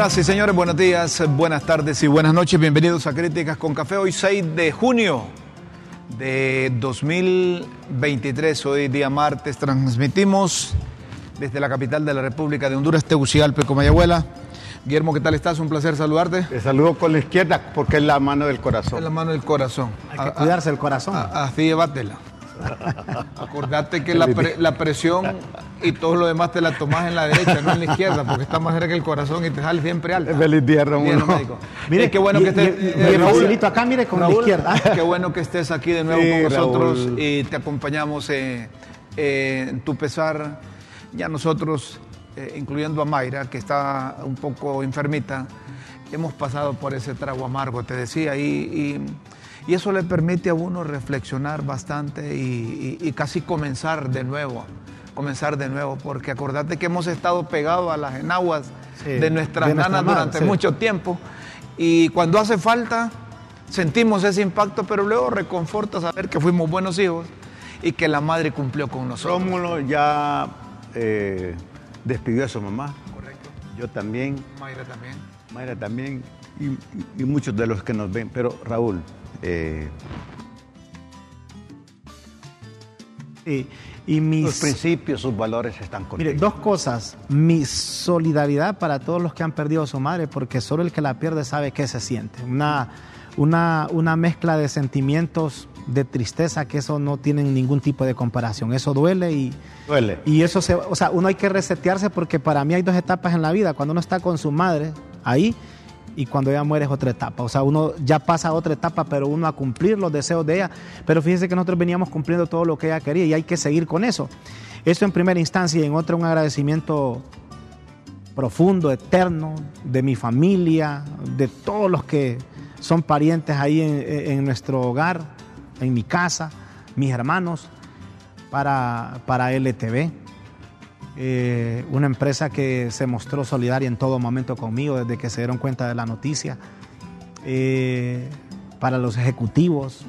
Señoras y señores, buenos días, buenas tardes y buenas noches. Bienvenidos a Críticas con Café. Hoy 6 de junio de 2023, hoy día martes, transmitimos desde la capital de la República de Honduras, Tegucigalpa, Comayagüela. Guillermo, ¿qué tal estás? Un placer saludarte. Te saludo con la izquierda porque es la mano del corazón. Es la mano del corazón. Hay que cuidarse el corazón. Así llévatela. Acordate que la, pre- la presión y todo lo demás te la tomas en la derecha, no en la izquierda, porque está más cerca que el corazón y te sale siempre alta. Feliz día. Bien, médico. Mire, Eh, qué bueno y- que estés. y- y- eh, Raúl, acá, mire, con la Raúl, izquierda. Qué bueno que estés aquí de nuevo Sí, con nosotros Raúl. y te acompañamos eh, eh, en tu pesar. Ya nosotros, eh, incluyendo a Mayra, que está un poco enfermita, hemos pasado por ese trago amargo, te decía, y, y- eso le permite a uno reflexionar bastante y, y- y casi comenzar de nuevo, comenzar de nuevo, porque acordate que hemos estado pegados a las enaguas Sí, de nuestras de nanas durante sí. mucho tiempo, y cuando hace falta, sentimos ese impacto, pero luego reconforta saber que fuimos buenos hijos y que la madre cumplió con nosotros. Rómulo ya eh, despidió a su mamá. Correcto. Yo también, Mayra también. Mayra también y muchos de los que nos ven. Pero Raúl, eh, Y, y sus mis, principios, sus valores están contigo. mire, dos cosas. Mi solidaridad para todos los que han perdido a su madre, porque solo el que la pierde sabe qué se siente. Una, una, una mezcla de sentimientos de tristeza que eso no tiene ningún tipo de comparación. Eso duele y, Duele. Y eso se, o sea, uno hay que resetearse porque para mí hay dos etapas en la vida, cuando uno está con su madre ahí y cuando ella muere es otra etapa. O sea, uno ya pasa a otra etapa, pero uno a cumplir los deseos de ella. Pero fíjese que nosotros veníamos cumpliendo todo lo que ella quería y hay que seguir con eso. Eso en primera instancia y en otra un agradecimiento profundo, eterno, de mi familia, de todos los que son parientes ahí en, en nuestro hogar, en mi casa, mis hermanos, para, para LTV. Eh, una empresa que se mostró solidaria en todo momento conmigo desde que se dieron cuenta de la noticia. Eh, para los ejecutivos,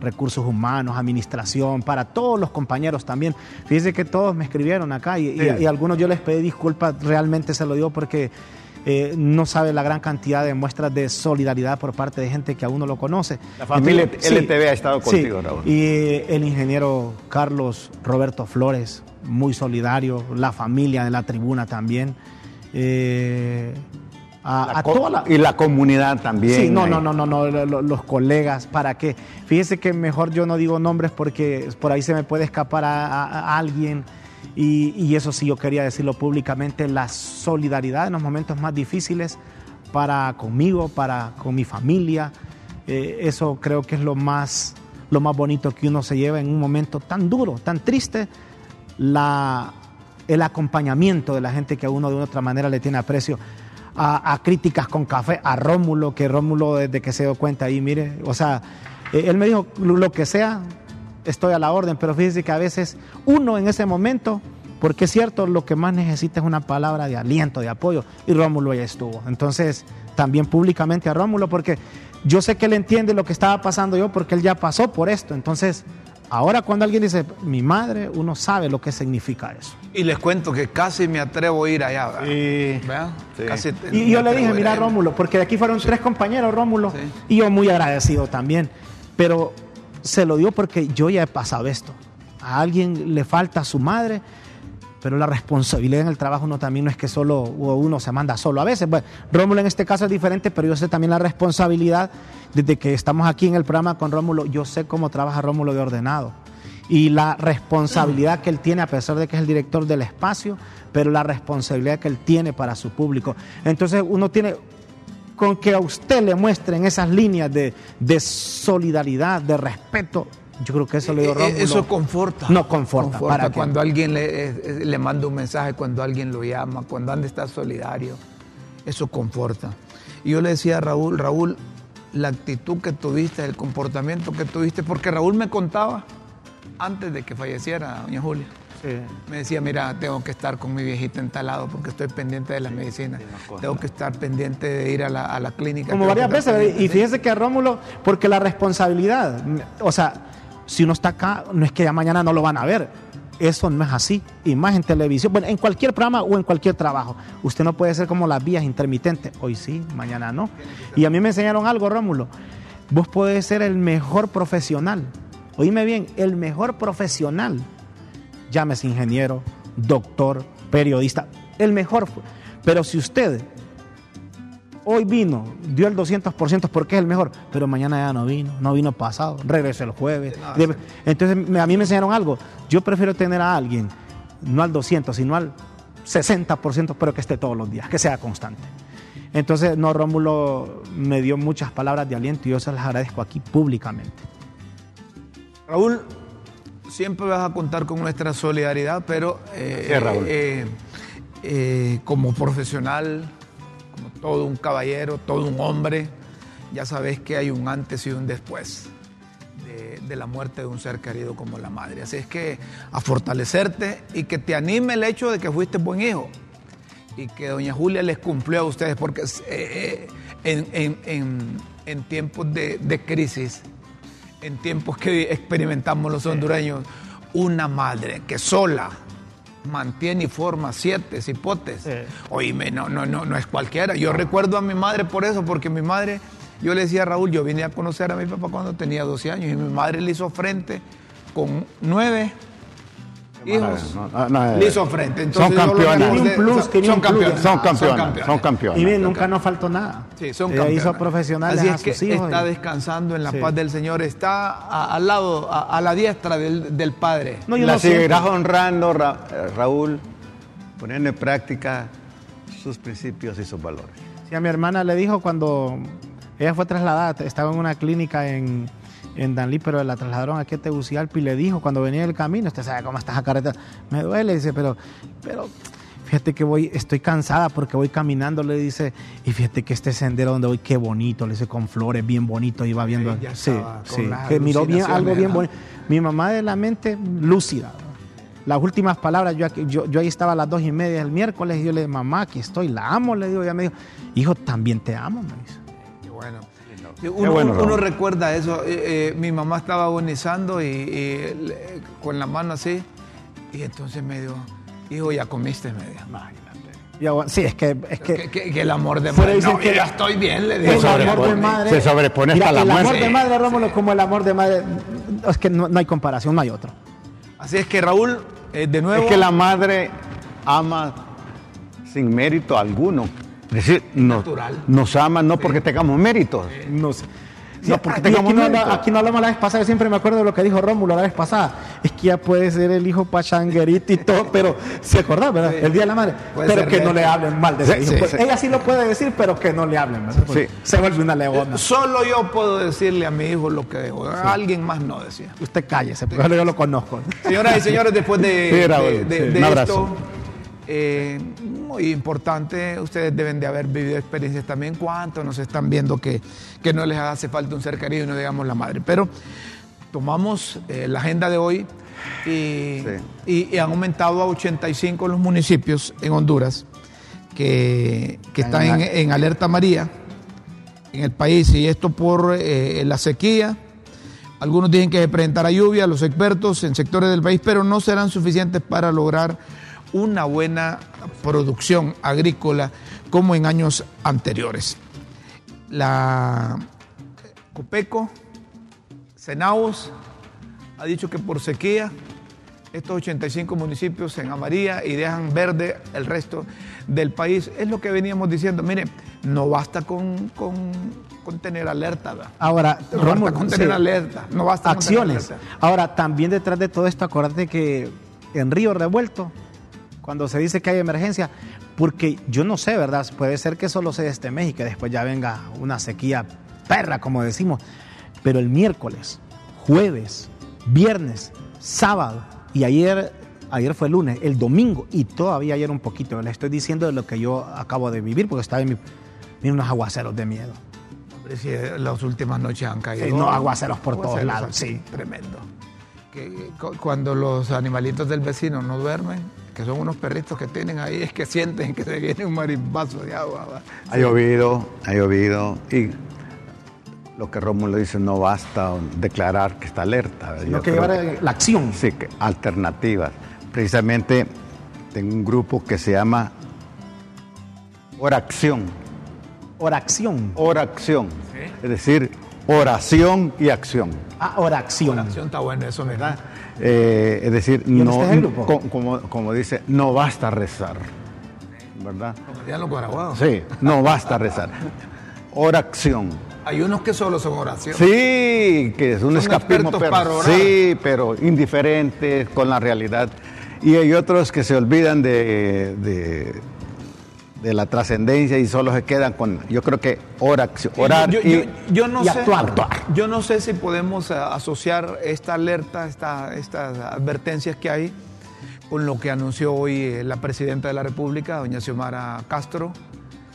recursos humanos, administración, para todos los compañeros también. Fíjense que todos me escribieron acá y, y- Sí. y algunos yo les pedí disculpas, realmente se lo digo porque eh, no sabe la gran cantidad de muestras de solidaridad por parte de gente que aún no lo conoce. La familia Entonces, LTV ha estado sí. contigo, Raúl. Y eh, el ingeniero Carlos Roberto Flores, muy solidario, la familia de la tribuna también. Eh, a, La a co- toda la, Y la comunidad también. Sí, no, ahí. no, no, no, no, lo- lo- los colegas, ¿para qué? Fíjese que mejor yo no digo nombres porque por ahí se me puede escapar a alguien y, eso sí yo quería decirlo públicamente, la solidaridad en los momentos más difíciles para conmigo, para con mi familia, eh, eso creo que es lo más, lo más bonito que uno se lleva en un momento tan duro, tan triste, la, el acompañamiento de la gente que a uno de una otra manera le tiene aprecio. A, a críticas con café, a Rómulo, que Rómulo desde que se dio cuenta ahí, mire, o sea, eh, él me dijo lo que sea, estoy a la orden, pero fíjese que a veces uno en ese momento, porque es cierto, lo que más necesita es una palabra de aliento, de apoyo, y Rómulo ya estuvo. Entonces, también públicamente a Rómulo, porque yo sé que él entiende lo que estaba pasando yo, porque él ya pasó por esto. Entonces, ahora cuando alguien dice, mi madre, uno sabe lo que significa eso. Y les cuento que casi me atrevo a ir allá. ¿verdad? Sí. ¿Verdad? Sí. Casi Y yo le dije, mira. Rómulo, porque de aquí fueron tres compañeros, Rómulo, Sí. y yo muy agradecido también. Pero se lo dio porque yo ya he pasado esto. A alguien le falta a su madre, pero la responsabilidad en el trabajo uno también no es que solo uno se manda solo. A veces, bueno, Rómulo en este caso es diferente, pero yo sé también la responsabilidad desde que estamos aquí en el programa con Rómulo. Yo sé cómo trabaja Rómulo de ordenado y la responsabilidad que él tiene, a pesar de que es el director del espacio, pero la responsabilidad que él tiene para su público. Entonces uno tiene, con que a usted le muestren esas líneas de, de solidaridad, de respeto, yo creo que eso le dio Eh, eh, Rómulo. Eso conforta. No conforta, ¿para cuando alguien le, eh, le manda un mensaje, cuando alguien lo llama, cuando anda está solidario. Eso conforta. Y yo le decía a Raúl, Raúl, la actitud que tuviste, el comportamiento que tuviste, porque Raúl me contaba antes de que falleciera doña Julia. Sí. Me decía, mira, tengo que estar con mi viejita en tal lado porque estoy pendiente de las medicinas. Tengo que estar pendiente de ir a la, a la clínica. Como varias veces, pendiente". y fíjese que Rómulo, porque la responsabilidad, o sea, si uno está acá, no es que ya mañana no lo van a ver. Eso no es así. Y más en televisión, bueno, en cualquier programa o en cualquier trabajo. Usted no puede ser como las vías intermitentes. Hoy sí, mañana no. Y a mí me enseñaron algo, Rómulo. Vos podés ser el mejor profesional. Oíme bien, el mejor profesional. Llámese ingeniero, doctor, periodista, el mejor. Pero si usted hoy vino, dio el 200% porque es el mejor, pero mañana ya no vino, no vino pasado, regresó el jueves. Entonces a mí me enseñaron algo, yo prefiero tener a alguien, no al 200, sino al 60%, pero que esté todos los días, que sea constante. Entonces, no, Rómulo me dio muchas palabras de aliento y yo se las agradezco aquí públicamente. Raúl, siempre vas a contar con nuestra solidaridad, pero eh, eh, eh, como profesional, como todo un caballero, todo un hombre, ya sabes que hay un antes y un después de, la muerte de un ser querido como la madre. Así es que a fortalecerte y que te anime el hecho de que fuiste buen hijo y que doña Julia les cumplió a ustedes, porque eh, en, tiempos de, de crisis, en tiempos que experimentamos los hondureños, una madre que sola mantiene y forma siete cipotes. Oíme, no, no, no, no es cualquiera. Yo recuerdo a mi madre por eso, porque mi madre, yo le decía a Raúl, yo vine a conocer a mi papá cuando tenía 12 años y mi madre le hizo frente con nueve hijos. le hizo frente. Entonces, son campeones. un plus, son, campeones. Son campeones. Son campeones. Y bien, nunca nos faltó nada. Sí, son campeones. hizo profesionales Así es que está descansando en la paz del Señor. Está al lado, a, la diestra del, del Padre. No, la seguirás honrando, eh, Raúl, poniendo en práctica sus principios y sus valores. Sí, a mi hermana le dijo cuando ella fue trasladada, estaba en una clínica en en Danlí, pero la trasladaron aquí a Tegucigalpa y le dijo cuando venía el camino, usted sabe cómo está esa carreta, me duele, dice, pero, pero fíjate que voy, estoy cansada porque voy caminando, le dice, y fíjate que este sendero donde voy, qué bonito, le dice, con flores, bien bonito, iba viendo, sí, sí, que miró bien, algo bien bonito. Mi mamá de la mente lúcida, las últimas palabras, yo, yo, yo, ahí estaba a las dos y media el miércoles y yo le dije, mamá, aquí estoy, la amo, le digo, ya me dijo, hijo, también te amo, me dice. Qué bueno. Uno, recuerda eso. Eh, eh, mi mamá estaba agonizando y, con la mano así. Y entonces me dijo, hijo, ya comiste media. Imagínate. sí, es que, es que, que, el amor de madre. No, que ya estoy bien, le digo. El amor de madre. Se sobrepone hasta la muerte. El amor de madre, Rómulo, como el amor de madre. Es que no, hay comparación, no hay otro. Así es que Raúl, eh, de nuevo. Es que la madre ama sin mérito alguno es decir, nos aman no porque tengamos méritos. no, porque tengamos aquí, no, aquí no hablamos la vez pasada, yo siempre me acuerdo de lo que dijo Rómulo la vez pasada. Es que ya puede ser el hijo pachanguerito y todo, pero se acordaba, ¿verdad? El día de la madre. pero que no le hablen mal de ese hijo. Pues, ella sí lo puede decir, pero que no le hablen. Pues, se vuelve una leona. Solo yo puedo decirle a mi hijo lo que. Alguien más no decía. Usted cállese, porque yo lo conozco. Señoras y señores, después de, de, esto. Eh, muy importante, ustedes deben de haber vivido experiencias también, cuántos nos están viendo que, que no les hace falta un ser querido y no digamos la madre. Pero tomamos eh, la agenda de hoy y, y, han aumentado a 85 los municipios en Honduras que, que están en, alerta María en el país y esto por eh, la sequía. Algunos dicen que se presentará lluvia, los expertos en sectores del país, pero no serán suficientes para lograr una buena producción agrícola como en años anteriores. La Copeco, Senaos, ha dicho que por sequía estos 85 municipios se amaría y dejan verde el resto del país. Es lo que veníamos diciendo. Mire, no basta con, tener alerta. Ahora, no basta con tener alerta. No basta acciones. Ahora, también detrás de todo esto, acordate que en Río Revuelto cuando se dice que hay emergencia, porque yo no sé, ¿verdad? Puede ser que solo sea este mes y que después ya venga una sequía perra, como decimos. Pero el miércoles, jueves, viernes, sábado y ayer, ayer fue lunes, el domingo y todavía ayer un poquito. Le estoy diciendo de lo que yo acabo de vivir porque estaba en mi, unos aguaceros de miedo. Si las últimas noches han caído. Sí, no, aguaceros por todos lados, sí. Tremendo. Que, cuando los animalitos del vecino no duermen, que son unos perritos que tienen ahí, es que sienten que se viene un marimbazo de agua. Ha llovido, ha llovido y lo que Rómulo dice, no basta declarar que está alerta. Sino que llevar la acción. Sí, que alternativas. precisamente tengo un grupo que se llama Oración. Oración. Oración. Es decir, oración y acción. Ah, oración. Oración está bueno eso, ¿verdad? Eh, es decir, ¿Y no, co- como, como dice, no basta rezar. ¿Verdad? Como dirían los guaraguados. Sí, no basta rezar. Oración. Hay unos que solo son oraciones. Sí, que es un Son escapismo, expertos pero, para orar. sí, pero indiferente con la realidad. Y hay otros que se olvidan de, de, de la trascendencia y solo se quedan con, yo creo que oración, orar yo, y, yo- no y sé, actuar. Yo no sé si podemos eh, asociar esta alerta, esta, estas advertencias que hay, con lo que anunció hoy eh, la presidenta de la República, doña Xiomara Castro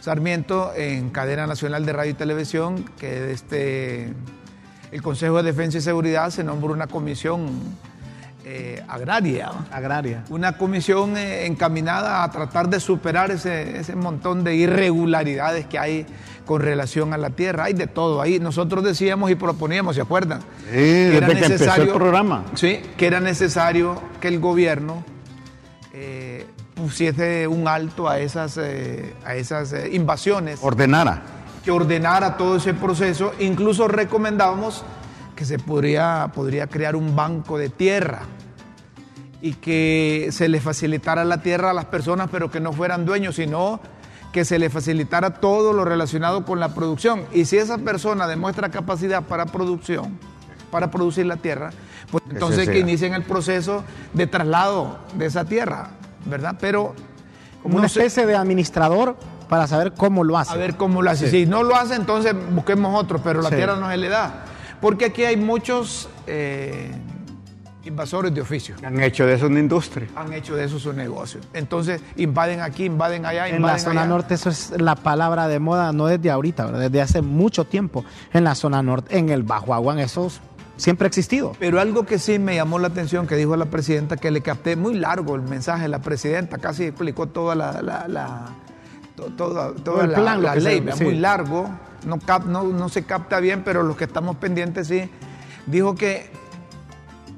Sarmiento, en cadena nacional de radio y televisión, que este, el Consejo de Defensa y Seguridad se nombró una comisión eh, agraria Agraria. una comisión eh, encaminada a tratar de superar ese, ese montón de irregularidades que hay con relación a la tierra. Hay de todo ahí. Nosotros decíamos y proponíamos, ¿se acuerdan? Sí, desde que empezó el programa. Sí, que era necesario que el gobierno eh, pusiese un alto a esas, a esas invasiones ordenara. que ordenara todo ese proceso. Incluso recomendábamos que se podría, podría crear un banco de tierra y que se le facilitara la tierra a las personas, pero que no fueran dueños, sino que se le facilitara todo lo relacionado con la producción. Y si esa persona demuestra capacidad para producción, para producir la tierra, pues entonces que inicien el proceso de traslado de esa tierra, ¿verdad? Pero Como una sé- especie de administrador para saber cómo lo hace. a ver cómo lo hace. Si no lo hace, entonces busquemos otro, pero la Sí. tierra no se le da. Porque aquí hay muchos eh, invasores de oficio. Han hecho de eso una industria. Han hecho de eso su negocio. Entonces invaden aquí, invaden allá, En la zona allá. norte eso es la palabra de moda, no desde ahorita, ¿verdad? desde hace mucho tiempo. En la zona norte, en el Bajo Aguán, eso siempre ha existido. Pero algo que sí me llamó la atención que dijo la presidenta, que le capté muy largo el mensaje de la presidenta, casi explicó toda la, la- la- to- toda, toda el la, plan, la ley, sí. muy largo, no, cap- no, no se capta bien, pero los que estamos pendientes sí, dijo que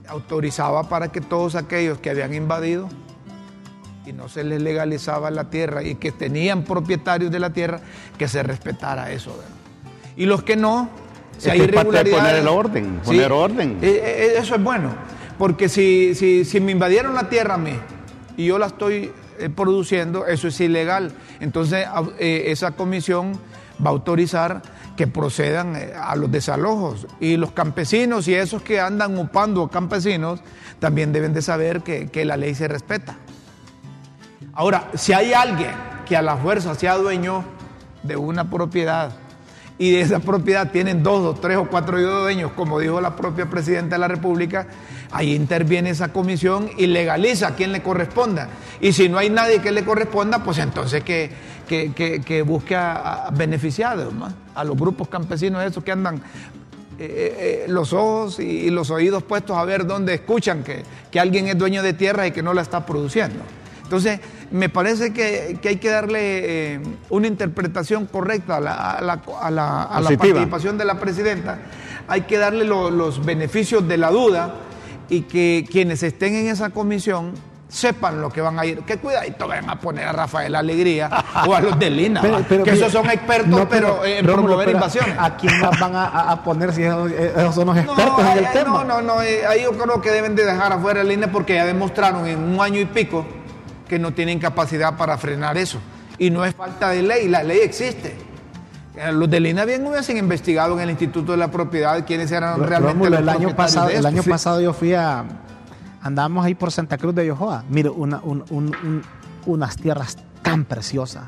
autorizaba para que todos aquellos que habían invadido y no se les legalizaba la tierra y que tenían propietarios de la tierra, que se respetara eso. ¿verdad? Y los que no, si hay irregularidades... poner el orden, poner orden. eh, eh, eso es bueno, porque si, si, si me invadieron la tierra a mí y yo la estoy eh, produciendo, eso es ilegal. Entonces eh, esa comisión va a autorizar que procedan eh, a los desalojos. Y los campesinos y esos que andan upando campesinos también deben de saber que, que la ley se respeta. Ahora, si hay alguien que a la fuerza sea dueño de una propiedad y de esa propiedad tienen dos o tres o cuatro dueños, como dijo la propia presidenta de la República, ahí interviene esa comisión y legaliza a quien le corresponda. Y si no hay nadie que le corresponda, pues entonces que, que, que- que busque a, a beneficiados, ¿no? a los grupos campesinos esos que andan eh, eh, los ojos y, y los oídos puestos a ver dónde escuchan que, que alguien es dueño de tierra y que no la está produciendo. Entonces, me parece que, que hay que darle eh, una interpretación correcta a la, a la- a la- a la Positiva. participación de la presidenta. Hay que darle lo- los beneficios de la duda y que quienes estén en esa comisión sepan lo que van a ir. Que cuidadito vayan a poner a Rafael Alegría o a los de Lina, Pero- ¿va? pero- que esos son expertos No, pero, en Rómulo, promover invasiones. ¿A quién más van a, a- a poner si esos, esos son los expertos no, en el eh, tema? No, no, no, eh, ahí yo creo que deben de dejar afuera el INE porque ya demostraron en un año y pico que no tienen capacidad para frenar eso. Y no es falta de ley, la ley existe. Eh, Los del INE bien hubiesen investigado en el Instituto de la Propiedad quiénes eran realmente los el año propietarios pasado, de el año pasado yo fui a andábamos ahí por Santa Cruz de Yojoa. Mire, una, un- un- un- unas tierras tan preciosas.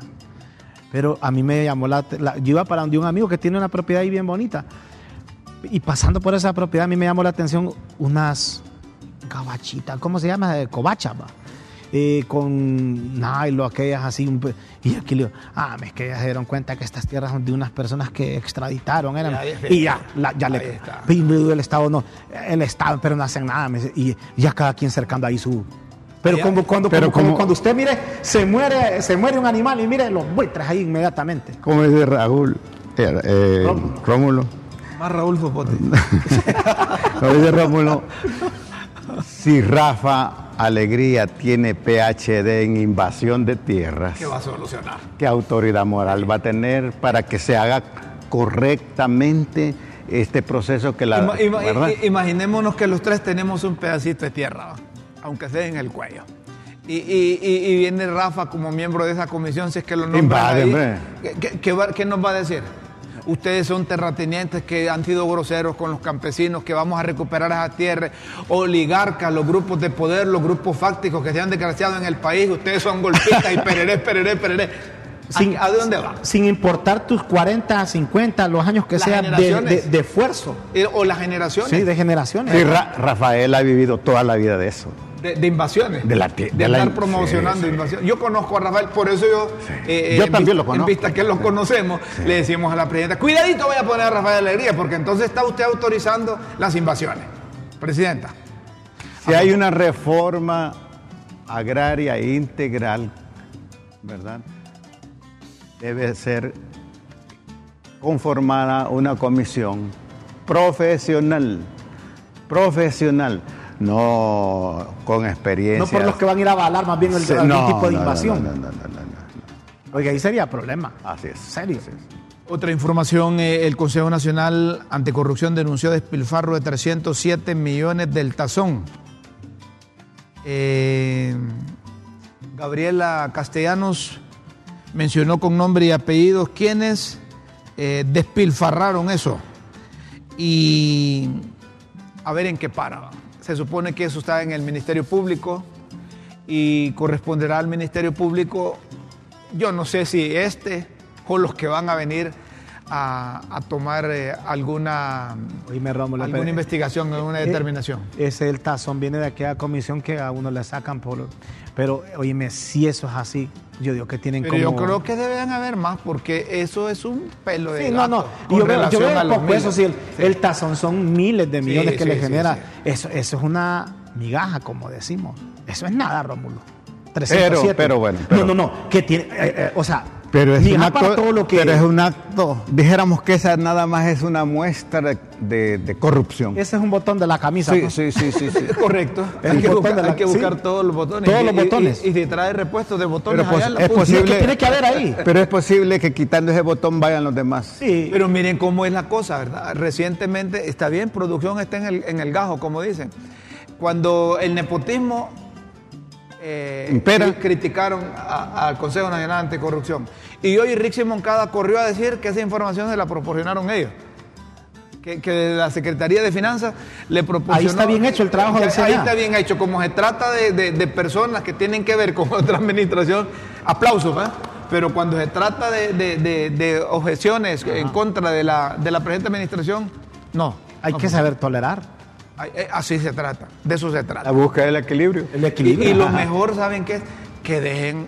Pero a mí me llamó la, la- yo iba para donde un amigo que tiene una propiedad ahí bien bonita. Y pasando por esa propiedad a mí me llamó la atención unas cabachitas, ¿cómo se llama? Eh, Cobachas, va. Eh, con nylon, aquellas así. un y aquí le digo, ah, es que ya se dieron cuenta que estas tierras son de unas personas que extraditaron. Eran, Ya, y ya, la- ya le. está. El Estado no. El Estado, pero no hacen nada. y ya cada quien cercando ahí su. Pero, como, cuando, pero como- como como- cuando usted mire, se muere, se muere un animal y mire los buitres ahí inmediatamente. Como dice Raúl, eh, eh, Rómulo. Rómulo, Más Raúl Fopote. como dice Rómulo, si Rafa Alegría tiene PhD en invasión de tierras, ¿Qué va a solucionar? ¿qué autoridad moral va a tener para que se haga correctamente este proceso que la... Ima- imaginémonos que los tres tenemos un pedacito de tierra, aunque sea en el cuello. Y, y- y- y viene Rafa como miembro de esa comisión, si es que lo nombran Invade, ahí. hombre. ¿Qué, qué- qué va- qué nos va a decir? Ustedes son terratenientes que han sido groseros con los campesinos, que vamos a recuperar esa tierra, oligarcas, los grupos de poder, los grupos fácticos que se han desgraciado en el país, ustedes son golpistas y pereré, pereré, pereré. Sin- ¿A, dónde va? Sin importar tus 40, 50, los años que sean de, generaciones. de- de esfuerzo. Eh, O las generaciones Sí, de generaciones. Sí, Ra- Rafael ha vivido toda la vida de eso. De, de invasiones. De la de de la estar promocionando sí, invasiones. Yo conozco a Rafael, por eso yo. eh, Yo en también vis- lo conozco. En vista que lo conocemos, le decimos a la presidenta: cuidadito, voy a poner a Rafael Alegría, porque entonces está usted autorizando las invasiones. Presidenta. Si hay una reforma agraria integral, ¿verdad? Debe ser conformada una comisión profesional, profesional, no con experiencia. No por los que van a ir a avalar más bien el, Sí, algún no, tipo de no, invasión. no, no, no, no, no, no. Oiga, ahí sería problema. Así es. ¿Serio? así es. Otra información: eh, el Consejo Nacional Anticorrupción denunció despilfarro de 307 millones del tazón. Eh, Gabriela Castellanos mencionó con nombre y apellidos quienes eh, despilfarraron eso. Y a ver en qué para. Se supone que eso está en el Ministerio Público y corresponderá al Ministerio Público. Yo no sé si este o los que van a venir a, a tomar eh, alguna, Oíme, Rómulo, alguna pero- investigación, alguna Eh, determinación. Ese el tazón viene de aquella comisión que a uno le sacan por... Pero, oíme, si eso es así, yo digo que tienen Pero como... yo creo que deben haber más porque eso es un pelo de Sí, no, no. con yo veo, yo veo los miles. sí, el, tazón son miles de millones que le genera. Eso, eso es una migaja, como decimos. Eso es nada, Rómulo. Pero- 307. pero bueno, pero- no, no, no. Que tiene, eh, eh, o sea, Pero es, un acto, para todo lo que... pero es un acto, dijéramos que esa nada más es una muestra de, de- corrupción. Ese es un botón de la camisa. Sí, ¿no? sí, sí, sí, sí. Correcto. Hay que, buscar, de la- hay que buscar sí. todos los botones. Todos Y- los y- botones. Y, y si trae repuestos de botones Pero allá pos- en la es posible, que tiene que haber ahí. Pero es posible que quitando ese botón vayan los demás. Sí. Pero miren cómo es la cosa, ¿verdad? Recientemente, está bien, producción está en el, en el gajo, como dicen. Cuando el nepotismo eh, Impera. criticaron a- al Consejo Nacional Anticorrupción. Y hoy Rixi Moncada corrió a decir que esa información se la proporcionaron ellos. Que, que la Secretaría de Finanzas le proporcionó. Ahí está bien hecho el trabajo del Ahí está bien hecho. Como se trata de, de- de personas que tienen que ver con otra administración, aplausos, ¿eh? Pero cuando se trata de, objeciones en contra de la, de la presente administración, no. Hay No, que saber tolerar. Eh, Así se trata, de eso se La trata. búsqueda del equilibrio. El Y, equilibrio. y lo mejor, ¿saben qué es? Que dejen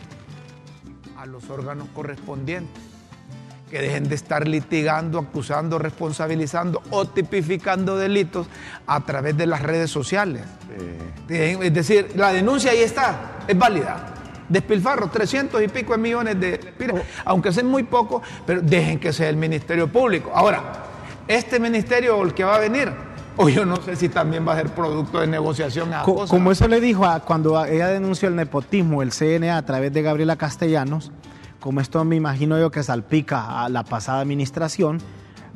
a los órganos correspondientes. Que dejen de estar litigando, acusando, responsabilizando o tipificando delitos a través de las redes sociales. Dejen- Es decir, la denuncia ahí está, es válida. Despilfarro, 300 y pico de millones de lempiras, aunque sean muy pocos, pero dejen que sea el Ministerio Público. Ahora, este ministerio o el que va a venir, o yo no sé si también va a ser producto de negociación a Co- como eso le dijo a, cuando ella denunció el nepotismo, el CNA a través de Gabriela Castellanos, como esto me imagino yo que salpica a la pasada administración,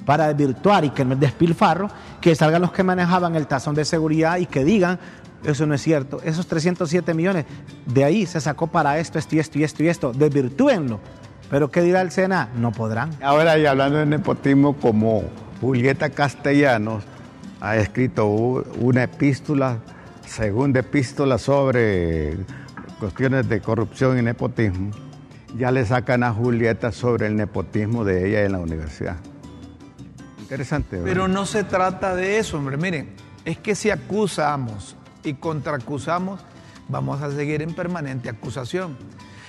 para desvirtuar y que no es despilfarro, que salgan los que manejaban el tazón de seguridad y que digan, eso no es cierto, esos 307 millones, de ahí se sacó para esto, esto y esto y esto y esto, desvirtúenlo. Pero ¿qué dirá el CNA? No podrán. Ahora, y hablando de nepotismo, como Julieta Castellanos ha escrito una epístola, segunda epístola sobre cuestiones de corrupción y nepotismo, ya le sacan a Julieta sobre el nepotismo de ella en la universidad. Interesante, ¿verdad? Pero no se trata de eso, hombre. Miren, es que si acusamos y contraacusamos, vamos a seguir en permanente acusación.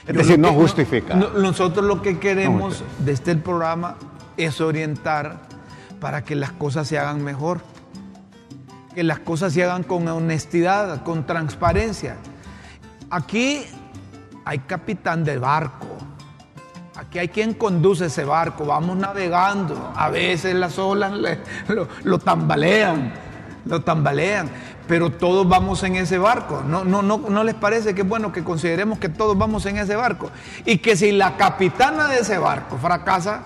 Es Yo decir, no justifica. no- nosotros lo que No queremos justifica. desde el programa es orientar para que las cosas se hagan mejor. Que las cosas se hagan con honestidad, con transparencia. Aquí hay capitán de barco. Aquí hay quien conduce ese barco, vamos navegando. A veces las olas lo tambalean, lo tambalean. pero todos vamos en ese barco. No, no, no, ¿No les parece que es bueno que consideremos que todos vamos en ese barco? Y que si la capitana de ese barco fracasa,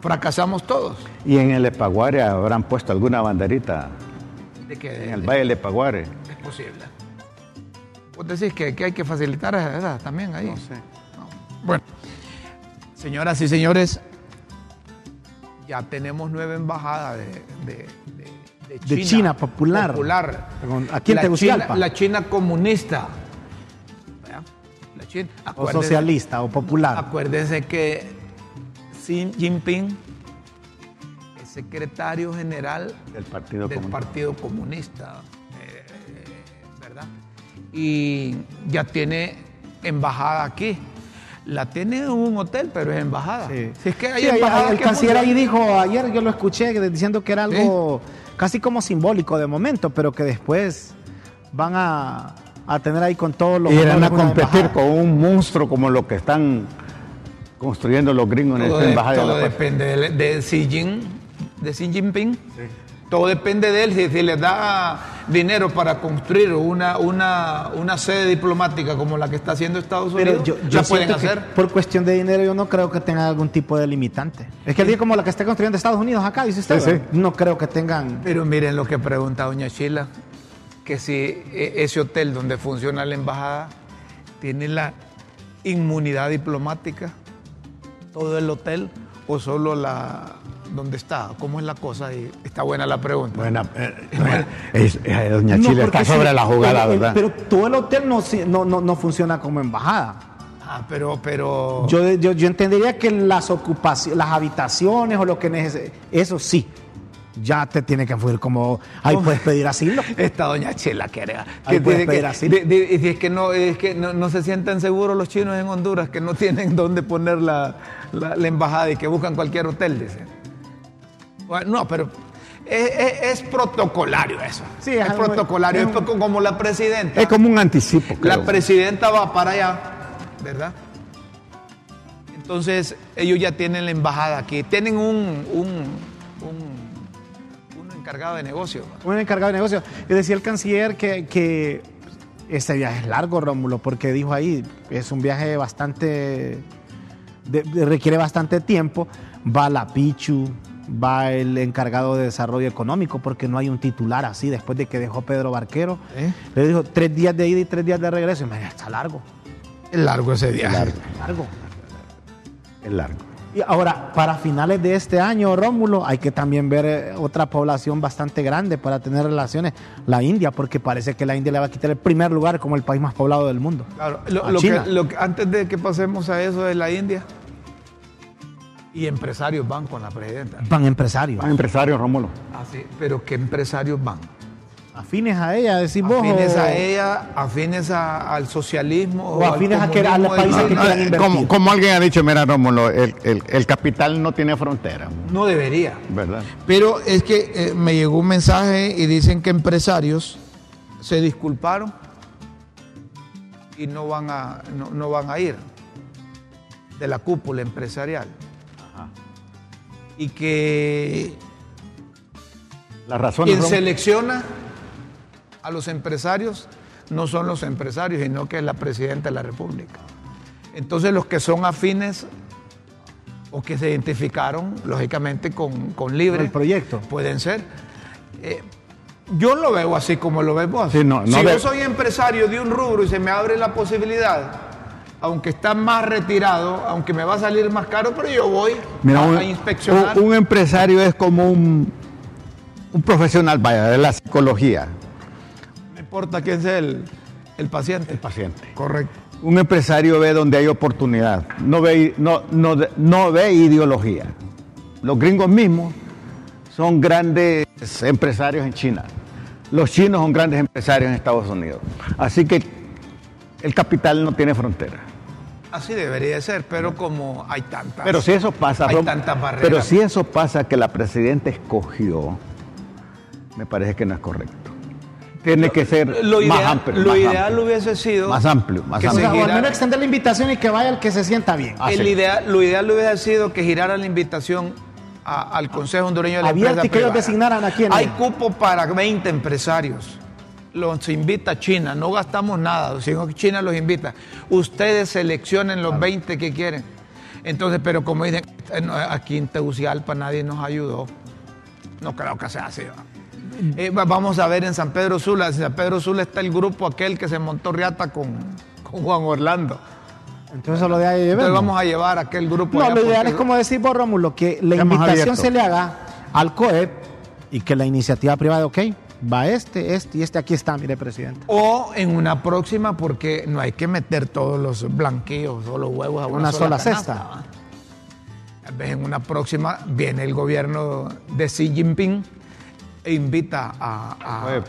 fracasamos todos. ¿Y en el Epaguare habrán puesto alguna banderita? ¿De qué? En el Valle del Epaguare. Es posible. Vos decís que, que hay que facilitar esa también ahí. No sé. Bueno, señoras y señores, ya tenemos nueva embajada de, de- de- de De China, popular. popular. Aquí en la Tegucigalpa. China, la China comunista. La China. O socialista o popular. Acuérdense que Xi Jinping secretario general Del Partido del Comunista. Partido Comunista, eh, ¿verdad? Y ya tiene embajada aquí. La tiene en un hotel, pero es embajada. Sí. Si es que hay Sí, ahí- embajadas el canciller ahí dijo, ayer yo lo escuché diciendo que era algo casi como simbólico de momento, pero que después van a, a tener ahí con todos los... Irán a honores una competir embajada. con un monstruo como lo que están construyendo los gringos en esta de- embajada. de todo la Paz. depende de, de Xi Jin- de Xi Jinping. Todo depende de él. Si, si les da dinero para construir una, una, una sede diplomática como la que está haciendo Estados Unidos, Pero yo, yo la pueden hacer. por cuestión de dinero yo no creo que tengan algún tipo de limitante. Es que así como la que está construyendo Estados Unidos acá, dice usted, Sí, sí. no creo que tengan... Pero miren lo que pregunta doña Sheila, que si e- ese hotel donde funciona la embajada tiene la inmunidad diplomática, todo el hotel o solo la donde está, cómo es la cosa y está buena la pregunta. Buena, eh. Es- eh, doña No, Chile porque está sí, sobre la jugada, el- ¿verdad? Pero todo el hotel no, no, no, no funciona como embajada. Ah, pero pero Yo, yo, yo entendería que las ocupaciones, las habitaciones o lo que necesite, eso sí, ya te tiene que fluir como ahí puedes pedir asilo. esta doña Chela que era- que puedes pedir que, asilo. de- de- y si es que no es que no, no se sienten seguros los chinos en Honduras que no tienen dónde poner la, la- la embajada y que buscan cualquier hotel dice Bueno, no pero es, es- es protocolario eso Sí, es, protocolario es como la presidenta Es como un anticipo. la presidenta va para allá verdad entonces ellos ya tienen la embajada aquí tienen un, un encargado de negocio Un encargado de negocio. Y decía el canciller que, que este viaje es largo, Rómulo, porque dijo ahí, es un viaje bastante, de- de- requiere bastante tiempo. Va la Pichu, va el encargado de desarrollo económico, porque no hay un titular así después de que dejó Pedro Barquero. ¿Eh? Le dijo tres días de ida y tres días de regreso. Y me dijo, está largo, es largo ese viaje largo. Es largo. Y ahora, para finales de este año, Rómulo, hay que también ver eh, otra población bastante grande para tener relaciones, la India, porque parece que la India le va a quitar el primer lugar como el país más poblado del mundo. Claro, lo, que, lo que- antes de que pasemos a eso de la India, y empresarios van con la presidenta. Van empresarios, Ah, empresario, Rómulo. Así, pero ¿qué empresarios van? Afines a ella, decís vos. Afines o- a ella, afines a- al socialismo O al afines a que- a los países no, que no, quieran invertir. como, como alguien ha dicho, mira, Rómulo, el, el- el capital no tiene frontera, no debería. ¿verdad? Pero es que eh, me llegó un mensaje y dicen que empresarios se disculparon y no van a, no, no van a ir de la cúpula empresarial. Y que La razón quien selecciona a los empresarios no son los empresarios, sino que es la presidenta de la República. Entonces los que son afines o que se identificaron, lógicamente, con, con Libre, Con el proyecto. pueden ser. Eh, yo lo veo así como lo ves vos. Sí, no, no si yo soy empresario de un rubro y se me abre la posibilidad, aunque está más retirado, aunque me va a salir más caro, pero yo voy mira, a, un, a inspeccionar. un- un empresario es como un, un profesional, vaya, de la psicología, importa quién sea el, el paciente. el paciente. Correcto. Un empresario ve donde hay oportunidad, no ve, no, no, no ve ideología. Los gringos mismos son grandes empresarios en China. Los chinos son grandes empresarios en Estados Unidos. Así que el capital no tiene frontera. Así debería ser, pero como hay tantas. Pero si eso pasa, Hay tantas barreras. pero si eso pasa que la presidenta escogió, me parece que no es correcto. Tiene que ser lo más amplio. lo más ideal amplio. hubiese sido. Más amplio, más que O, se o al menos extender la invitación y que vaya el que se sienta bien. Ah, el sí. ideal, lo ideal hubiese sido que girara la invitación a- al Consejo Hondureño de la Abierta Empresa y que ellos Privada. designaran a quién. Hay cupo para 20 empresarios. los invita China, no gastamos nada, sino que China los invita. Ustedes seleccionen los 20 que quieren. Entonces, pero como dicen, eh, aquí en Tegucigalpa nadie nos ayudó. No creo que sea así. Eh, vamos a ver en San Pedro Sula, en San Pedro Sula está el grupo aquel que se montó riata con, Juan Orlando. Entonces lo de ahí Entonces vamos a llevar aquel grupo. No, lo ideal es como decir vos, Rómulo, que la invitación se le haga al COEP y que la iniciativa privada, ok, va este, este y este, aquí está, mire, presidente. O en una próxima, porque no hay que meter todos los blanqueos o los huevos a una, sola, cesta. Tal vez en una próxima viene el gobierno de Xi Jinping invita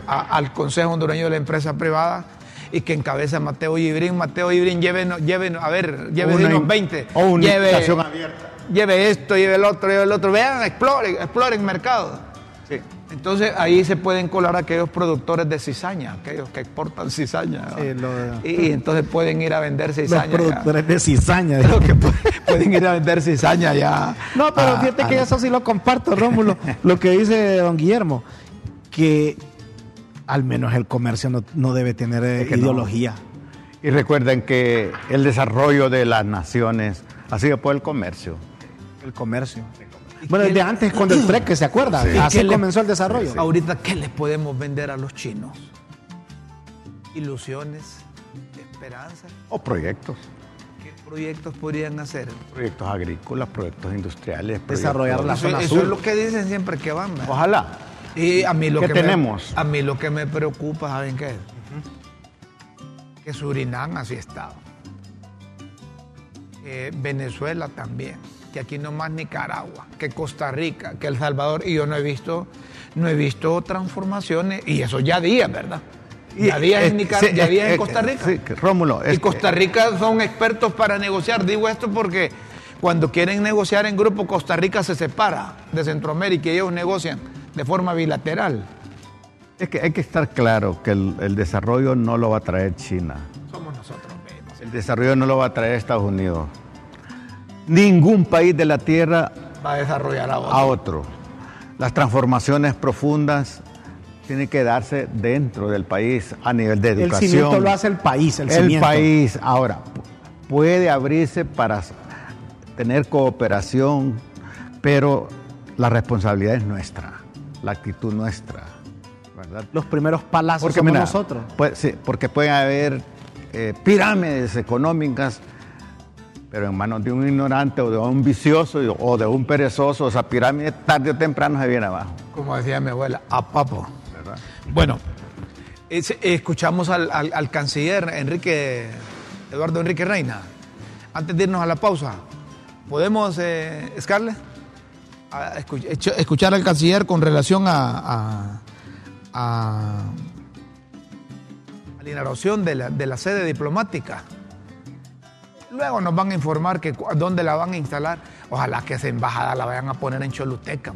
al Consejo Hondureño de la Empresa Privada y que encabeza Mateo Ibrín. Mateo Ibrín, lleve, lleve, a ver, lleve unos 20. O una lleve, abierta. Lleve esto, lleve el otro, lleve el otro. Vean, exploren, exploren mercado. Sí. Entonces ahí se pueden colar aquellos productores de cizaña, aquellos que exportan cizaña. y, entonces pueden ir a vender cizaña. Los productores de cizaña. que pueden ir a vender cizaña ya. No, pero fíjate que eso sí lo comparto, Rómulo. lo que dice don Guillermo, que al menos el comercio no, debe tener eh, ideología. Y recuerden que el desarrollo de las naciones ha sido por el comercio. El comercio. Bueno, desde antes, cuando el que ¿se acuerda? Así comenzó el desarrollo. Ahorita, ¿qué les podemos vender a los chinos? Ilusiones, esperanzas. O proyectos. ¿Qué proyectos podrían hacer? Proyectos agrícolas, proyectos industriales. Desarrollar la zona Eso es lo que dicen siempre que van. Ojalá. Y a mí lo que tenemos? a mí lo que me preocupa, ¿saben qué? Que Surinam así está. Venezuela también que aquí nomás Nicaragua, que Costa Rica, que El Salvador, y yo no he visto, no he visto transformaciones, y eso ya días, ¿verdad? Ya días en, Nicaragua, ya días en Costa Rica. Sí, Rómulo. y Costa Rica son expertos para negociar. Digo esto porque cuando quieren negociar en grupo, Costa Rica se separa de Centroamérica y ellos negocian de forma bilateral. Es que hay que estar claro que el, el desarrollo no lo va a traer China. Somos nosotros mismos. El desarrollo no lo va a traer Estados Unidos ningún país de la Tierra va a desarrollar a otro. Las transformaciones profundas tienen que darse dentro del país a nivel de educación. El cimiento lo hace el país, el, el país. Ahora, puede abrirse para tener cooperación, pero la responsabilidad es nuestra, la actitud nuestra. ¿verdad? Los primeros palazos somos nosotros. sí, porque pueden haber eh, pirámides económicas pero en manos de un ignorante o de un vicioso o de un perezoso, esa pirámide tarde o temprano se viene abajo. Como decía mi abuela, a papo. Bueno, escuchamos al, canciller Enrique, Eduardo Enrique Reina. Antes de irnos a la pausa, ¿podemos, eh, Scarlett, escuchar al canciller con relación a, a, la inauguración de la, de la sede diplomática? Luego nos van a informar que dónde la van a instalar. Ojalá que esa embajada la vayan a poner en Choluteca,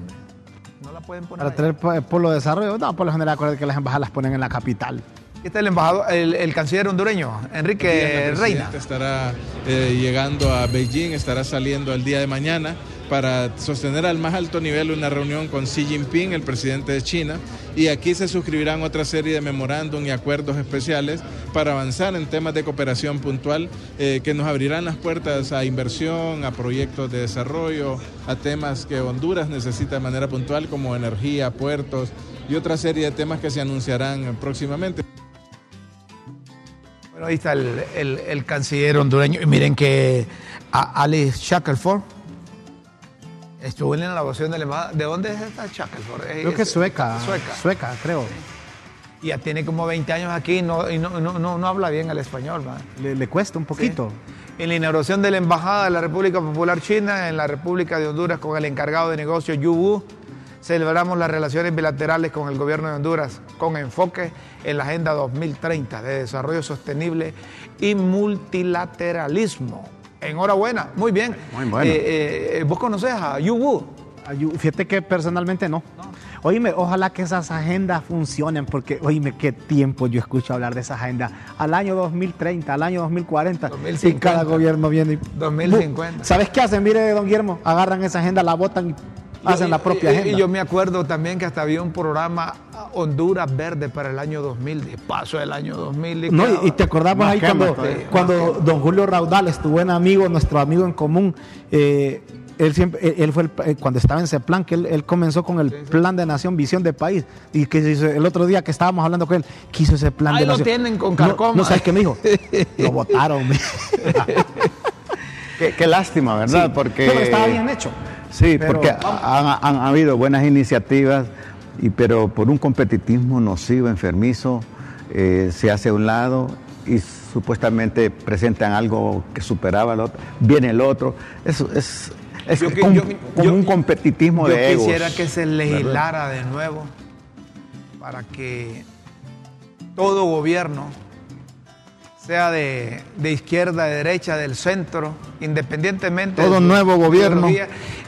No la pueden poner. Para tener polo de desarrollo, no, por lo general, acuérdense que las embajadas las ponen en la capital. Este es el embajador, el, canciller hondureño, Enrique Reina. Estará eh, llegando a Beijing, estará saliendo el día de mañana para sostener al más alto nivel una reunión con Xi Jinping, el presidente de China, y aquí se suscribirán otra serie de memorándum y acuerdos especiales para avanzar en temas de cooperación puntual eh, que nos abrirán las puertas a inversión, a proyectos de desarrollo, a temas que Honduras necesita de manera puntual como energía, puertos y otra serie de temas que se anunciarán próximamente. Bueno, ahí está el, canciller hondureño. Y miren que Alice Shackelford Estuvo en la elaboración de la ¿De dónde es esta Shackelford? Creo que es sueca. Sueca. Sueca, creo. Y ya tiene como 20 años aquí y no, no, habla bien el español. Le, cuesta un poquito. En la inauguración de la Embajada de la República Popular China en la República de Honduras con el encargado de negocios Yu Wu, celebramos las relaciones bilaterales con el gobierno de Honduras con enfoque en la Agenda 2030 de Desarrollo Sostenible y Multilateralismo Enhorabuena, muy bien. Muy bueno. Eh, eh, ¿Vos conoces a Yu Fíjate que personalmente no. Oíme, ojalá que esas agendas funcionen, porque oíme, qué tiempo yo escucho hablar de esas agendas. Al año 2030, al año 2040, 2050, y cada gobierno viene y... 2050. ¿Sabes qué hacen? Mire, don Guillermo, agarran esa agenda, la votan y hacen la propia agenda. Y yo me acuerdo también que hasta había un programa Honduras verde para el año 2000, de paso del año 2000. Y, No, y, y te acordamos ahí cuando, todavía. cuando don Julio Raudales, tu buen amigo, nuestro amigo en común, eh, él siempre, él, fue el- eh, cuando estaba en ese plan, que él, él comenzó con el plan de nación, visión de país, y que hizo- el otro día que estábamos hablando con él, quiso ese plan Ahí de lo nación. tienen con carcoma. No, sabes qué me dijo, lo votaron. Qué, qué lástima, ¿verdad? Porque Pero estaba bien hecho. Sí, Pero porque han, han habido buenas iniciativas, y, pero por un competitismo nocivo, enfermizo, eh, se hace a un lado y supuestamente presentan algo que superaba al otro, viene el otro. Eso es, es Yo yo- yo- un competitismo Yo de egos. quisiera que se legislara de nuevo para que todo gobierno, sea de, de izquierda, de derecha, del centro, independientemente Todo de su nuevo gobierno.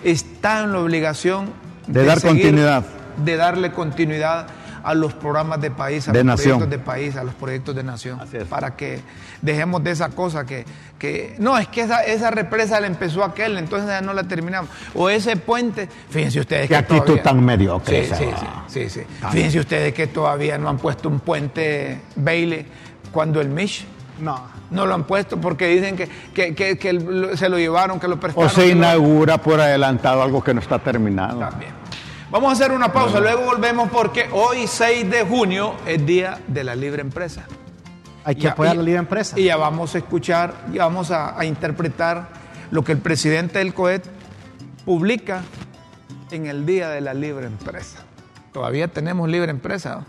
está en la obligación De dar continuidad. de darle continuidad a los programas de país, a De los nación. proyectos de país, a los proyectos de nación, Así es. para que dejemos de esa cosa que, que no, es que esa, esa represa la empezó aquel, entonces ya no la terminamos. O ese puente, fíjense ustedes Qué que actitud todavía- tan mediocre Sí, esa. sí, sí, sí, sí. Fíjense ustedes que todavía no han puesto un puente Bailey cuando el Mish No. no lo han puesto porque dicen que, que, que- se lo llevaron, que lo prestaron. O se lo- inaugura por adelantado algo que no está terminado. También. Vamos a hacer una pausa, luego volvemos porque hoy 6 de junio es día de la libre empresa. Hay que Ya- apoyar y- la libre empresa. Y ya vamos a escuchar, ya vamos a, a interpretar lo que el presidente del COET publica en el día de la libre empresa. Todavía tenemos libre empresa.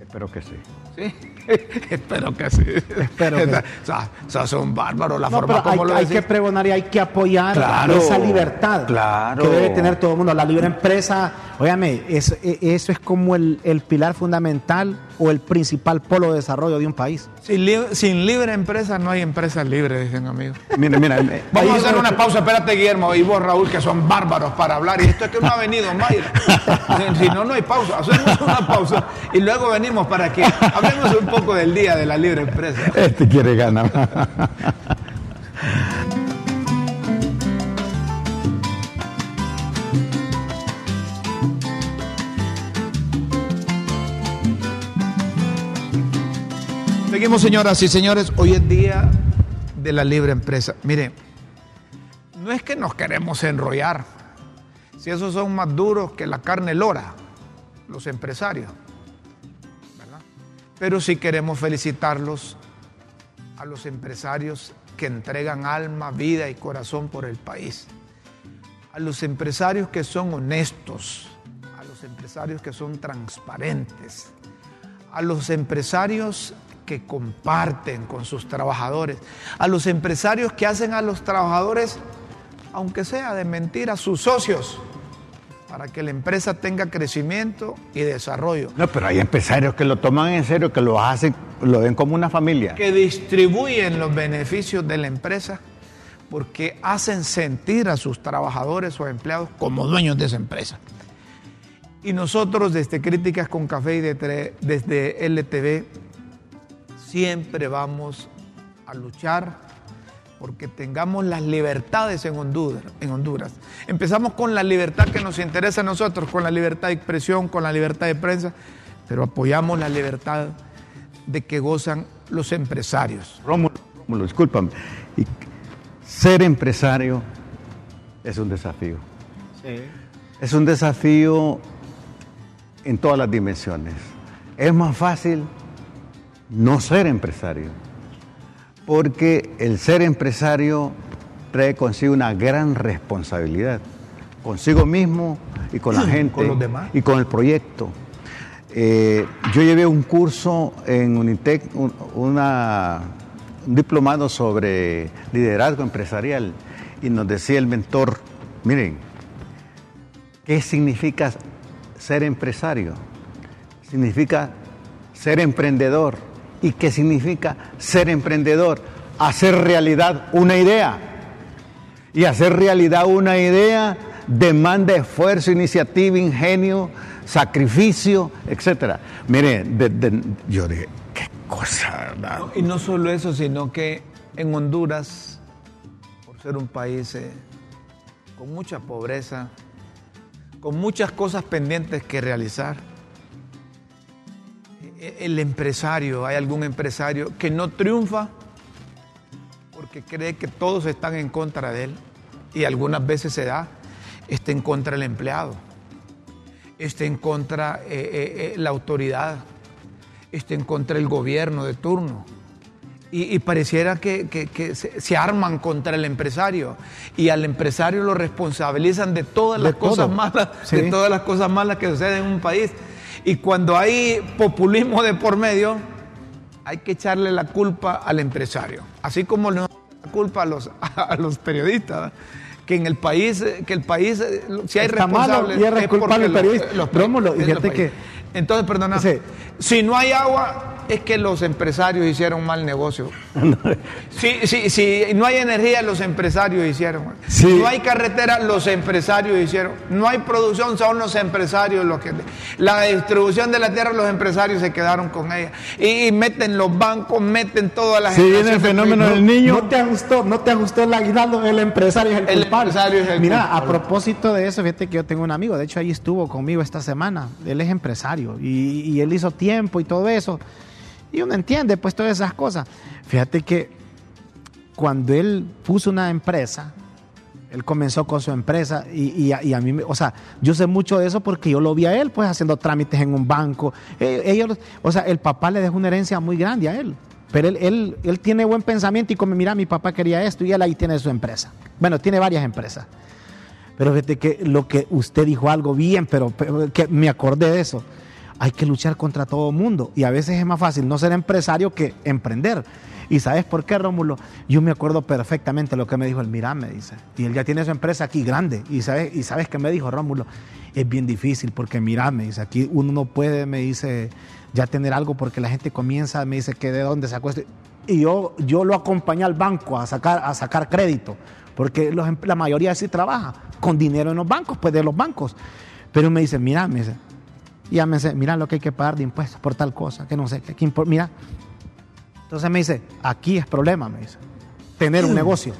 Espero que sí. Sí, espero que sí. Espero que- O sea, o sea, son bárbaros la No, forma pero hay, como lo hay que pregonar y hay que apoyar Claro, esa libertad claro. que debe tener todo el mundo. La libre empresa, óyame, e- eso es como el, el pilar fundamental o el principal polo de desarrollo de un país. Sin, li- sin libre empresa no hay empresas libres, dicen amigos. Mira, mira, eh, Vamos ahí- a hacer una pausa, espérate Guillermo y vos Raúl, que son bárbaros para hablar. Y esto es que no ha venido Mayra. Si no, no hay pausa. Hacemos una pausa y luego venimos para que hablemos un poco del día de la libre empresa. Este quiere ganar. Seguimos, señoras y señores. Hoy es día de la libre empresa. Mire, no es que nos queremos enrollar. Si esos son más duros que la carne lora, los empresarios. ¿verdad? Pero sí queremos felicitarlos a los empresarios que entregan alma, vida y corazón por el país. A los empresarios que son honestos, a los empresarios que son transparentes, a los empresarios que comparten con sus trabajadores, a los empresarios que hacen a los trabajadores, aunque sea de mentira, sus socios, para que la empresa tenga crecimiento y desarrollo, No, pero hay empresarios que lo toman en serio, que lo hacen, lo ven como una familia. que distribuyen los beneficios de la empresa, porque hacen sentir a sus trabajadores o empleados como dueños de esa empresa. Y nosotros desde Críticas con Café y de- desde LTV siempre vamos a luchar porque tengamos las libertades en Honduras, en Honduras. Empezamos con la libertad que nos interesa a nosotros, con la libertad de expresión, con la libertad de prensa, pero apoyamos la libertad de que gozan los empresarios. Rómulo, Rómulo, discúlpame. Y ser empresario es un desafío. Es un desafío en todas las dimensiones. Es más fácil no ser empresario, porque el ser empresario trae consigo una gran responsabilidad, consigo mismo y con la gente, Con los demás. y con el proyecto. Eh, yo llevé un curso en Unitec, un, una- un diplomado sobre liderazgo empresarial, y nos decía el mentor, miren, ¿qué significa ser empresario? Significa ser emprendedor. ¿Y qué significa ser emprendedor? Hacer realidad una idea. Y hacer realidad una idea demanda esfuerzo, iniciativa, ingenio, sacrificio, etc. Mire, yo dije, qué cosa, ¿verdad? Y no solo eso, sino que en Honduras, por ser un país eh, con mucha pobreza, con muchas cosas pendientes que realizar, el empresario, hay algún empresario que no triunfa porque cree que todos están en contra de él y algunas veces se da, está en contra del empleado, está en contra eh, eh, eh, la autoridad, está en contra del gobierno de turno. Y, pareciera que, se, arman contra el empresario y al empresario lo responsabilizan de todas las cosas malas, de todas las cosas malas que suceden en un país. Y cuando hay populismo de por medio, hay que echarle la culpa al empresario. Así como le la culpa a los, a los periodistas que en el país, que el país, si hay responsables, y es, es porque los, los, que entonces, perdona, si no hay agua, es que los empresarios hicieron mal negocio. Si, si, si, no hay energía, los empresarios hicieron. Si no hay carretera, los empresarios hicieron. No hay producción, son los empresarios los que... La distribución de la tierra, los empresarios se quedaron con ella. Y, meten los bancos, meten todas las... Si viene el fenómeno del niño... No te ajustó, no te ajustó el aguinaldo, el empresario es el, el Empresario es el Mira, a propósito de eso, fíjate que yo tengo un amigo, de hecho ahí estuvo conmigo esta semana. Él es empresario y, y él hizo tiempo y todo eso. Y uno entiende pues todas esas cosas. Fíjate que cuando él puso una empresa, él comenzó con su empresa y, a, mí, o sea, yo sé mucho de eso porque yo lo vi a él pues haciendo trámites en un banco. Eh, ellos, o sea, el papá le dejó una herencia muy grande a él. Pero él, él, tiene buen pensamiento y como, mira, mi papá quería esto y él ahí tiene su empresa. Bueno, tiene varias empresas. Pero fíjate que lo que usted dijo algo bien, pero que me acordé de eso hay que luchar contra todo mundo. Y a veces es más fácil no ser empresario que emprender. ¿Y sabes por qué, Rómulo? Yo me acuerdo perfectamente lo que me dijo el Mirán, me dice. Y él ya tiene su empresa aquí grande. Y sabes, y sabes qué me dijo, Rómulo, es bien difícil porque Mirán, me dice, aquí uno no puede, me dice, ya tener algo porque la gente comienza, me dice que de dónde sacó esto. Y yo, yo lo acompañé al banco a sacar, a sacar crédito, porque em, la mayoría sí trabaja con dinero en los bancos, pues de los bancos. Pero me dice, mira, me dice, y ya me dice, mira lo que hay que pagar de impuestos por tal cosa, que no sé, que mira. Entonces me dice, aquí es problema, me dice, tener un negocio.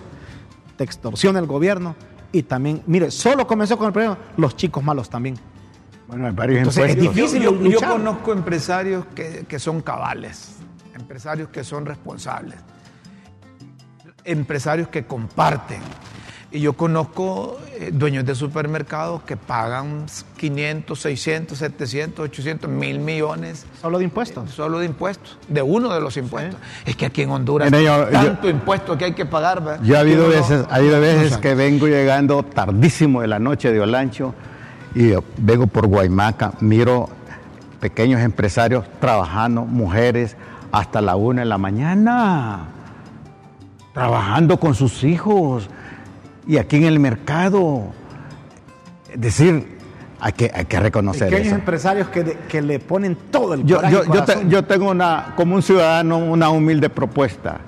Te extorsiona el gobierno y también, mire, solo comenzó con el problema, los chicos malos también. Bueno, hay varios Entonces, Es difícil yo, yo, conozco empresarios que, que son cabales, empresarios que son responsables, empresarios que comparten y yo conozco eh, dueños de supermercados que pagan 500, 600, 700, 800, mil millones. ¿Solo de impuestos? solo de impuestos, de uno de los impuestos. Es que aquí en Honduras hay tanto impuesto que hay que pagar. Yo ha habido veces, ha habido veces que vengo llegando tardísimo de la noche de Olancho y vengo por Guaymaca, miro pequeños empresarios trabajando, mujeres, hasta la una de la mañana, trabajando con sus hijos y aquí en el mercado. Es decir, hay que, hay que reconocer Pequeños empresarios que, que, le ponen todo el yo, yo, yo, tengo una, como un ciudadano una humilde propuesta.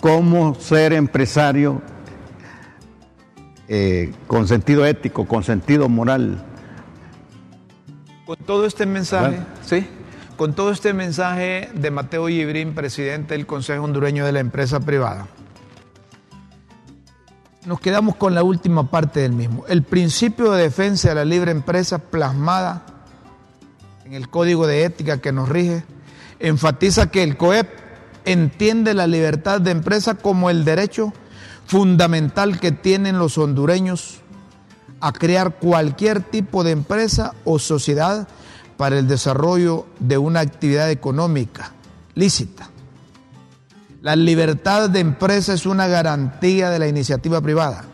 ¿Cómo ser empresario eh, con sentido ético, con sentido moral? Con todo este mensaje, ¿sí? Con todo este mensaje de Mateo Yibrín, presidente del Consejo Hondureño de la Empresa Privada nos quedamos con la última parte del mismo. El principio de defensa de la libre empresa plasmada en el código de ética que nos rige enfatiza que el COEP entiende la libertad de empresa como el derecho fundamental que tienen los hondureños a crear cualquier tipo de empresa o sociedad para el desarrollo de una actividad económica lícita la libertad de empresa es una garantía de la iniciativa privada.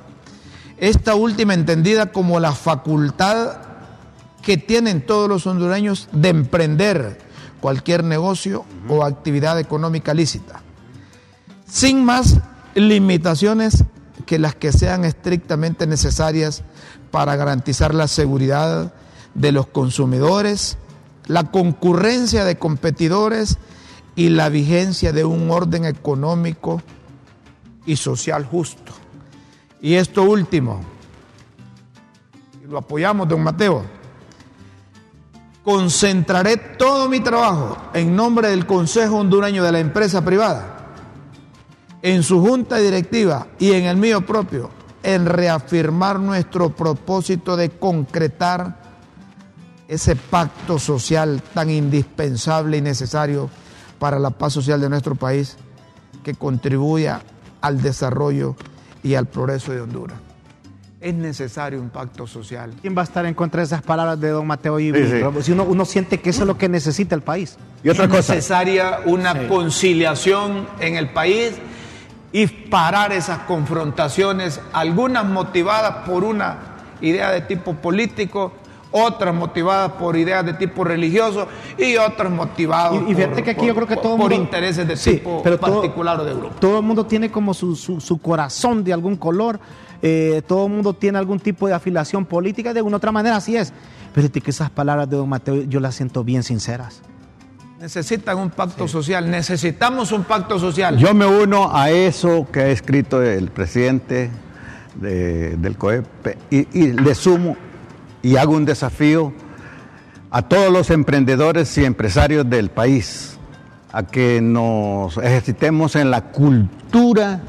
Esta última entendida como la facultad que tienen todos los hondureños de emprender cualquier negocio o actividad económica lícita, sin más limitaciones que las que sean estrictamente necesarias para garantizar la seguridad de los consumidores, la concurrencia de competidores y la vigencia de un orden económico y social justo. Y esto último, lo apoyamos, don Mateo, concentraré todo mi trabajo en nombre del Consejo Hondureño de la Empresa Privada, en su junta directiva y en el mío propio, en reafirmar nuestro propósito de concretar ese pacto social tan indispensable y necesario para la paz social de nuestro país que contribuya al desarrollo y al progreso de Honduras. Es necesario un pacto social. ¿Quién va a estar en contra de esas palabras de don Mateo y Si uno, uno, siente que eso es lo que necesita el país. Y otra es cosa. necesaria una conciliación en el país y parar esas confrontaciones, algunas motivadas por una idea de tipo político, otras motivadas por ideas de tipo religioso y otras motivadas y, por, que aquí yo creo que todo por intereses de tipo particular o de grupo. Todo el mundo tiene como su, su, corazón de algún color, eh, todo el mundo tiene algún tipo de afiliación política, de alguna otra manera así es. Pero es que esas palabras de don Mateo yo las siento bien sinceras. Necesitan un pacto social, necesitamos un pacto social. Yo me uno a eso que ha escrito el presidente del COEP y, y le sumo y hago un desafío a todos los emprendedores y empresarios del país a que nos ejercitemos en la cultura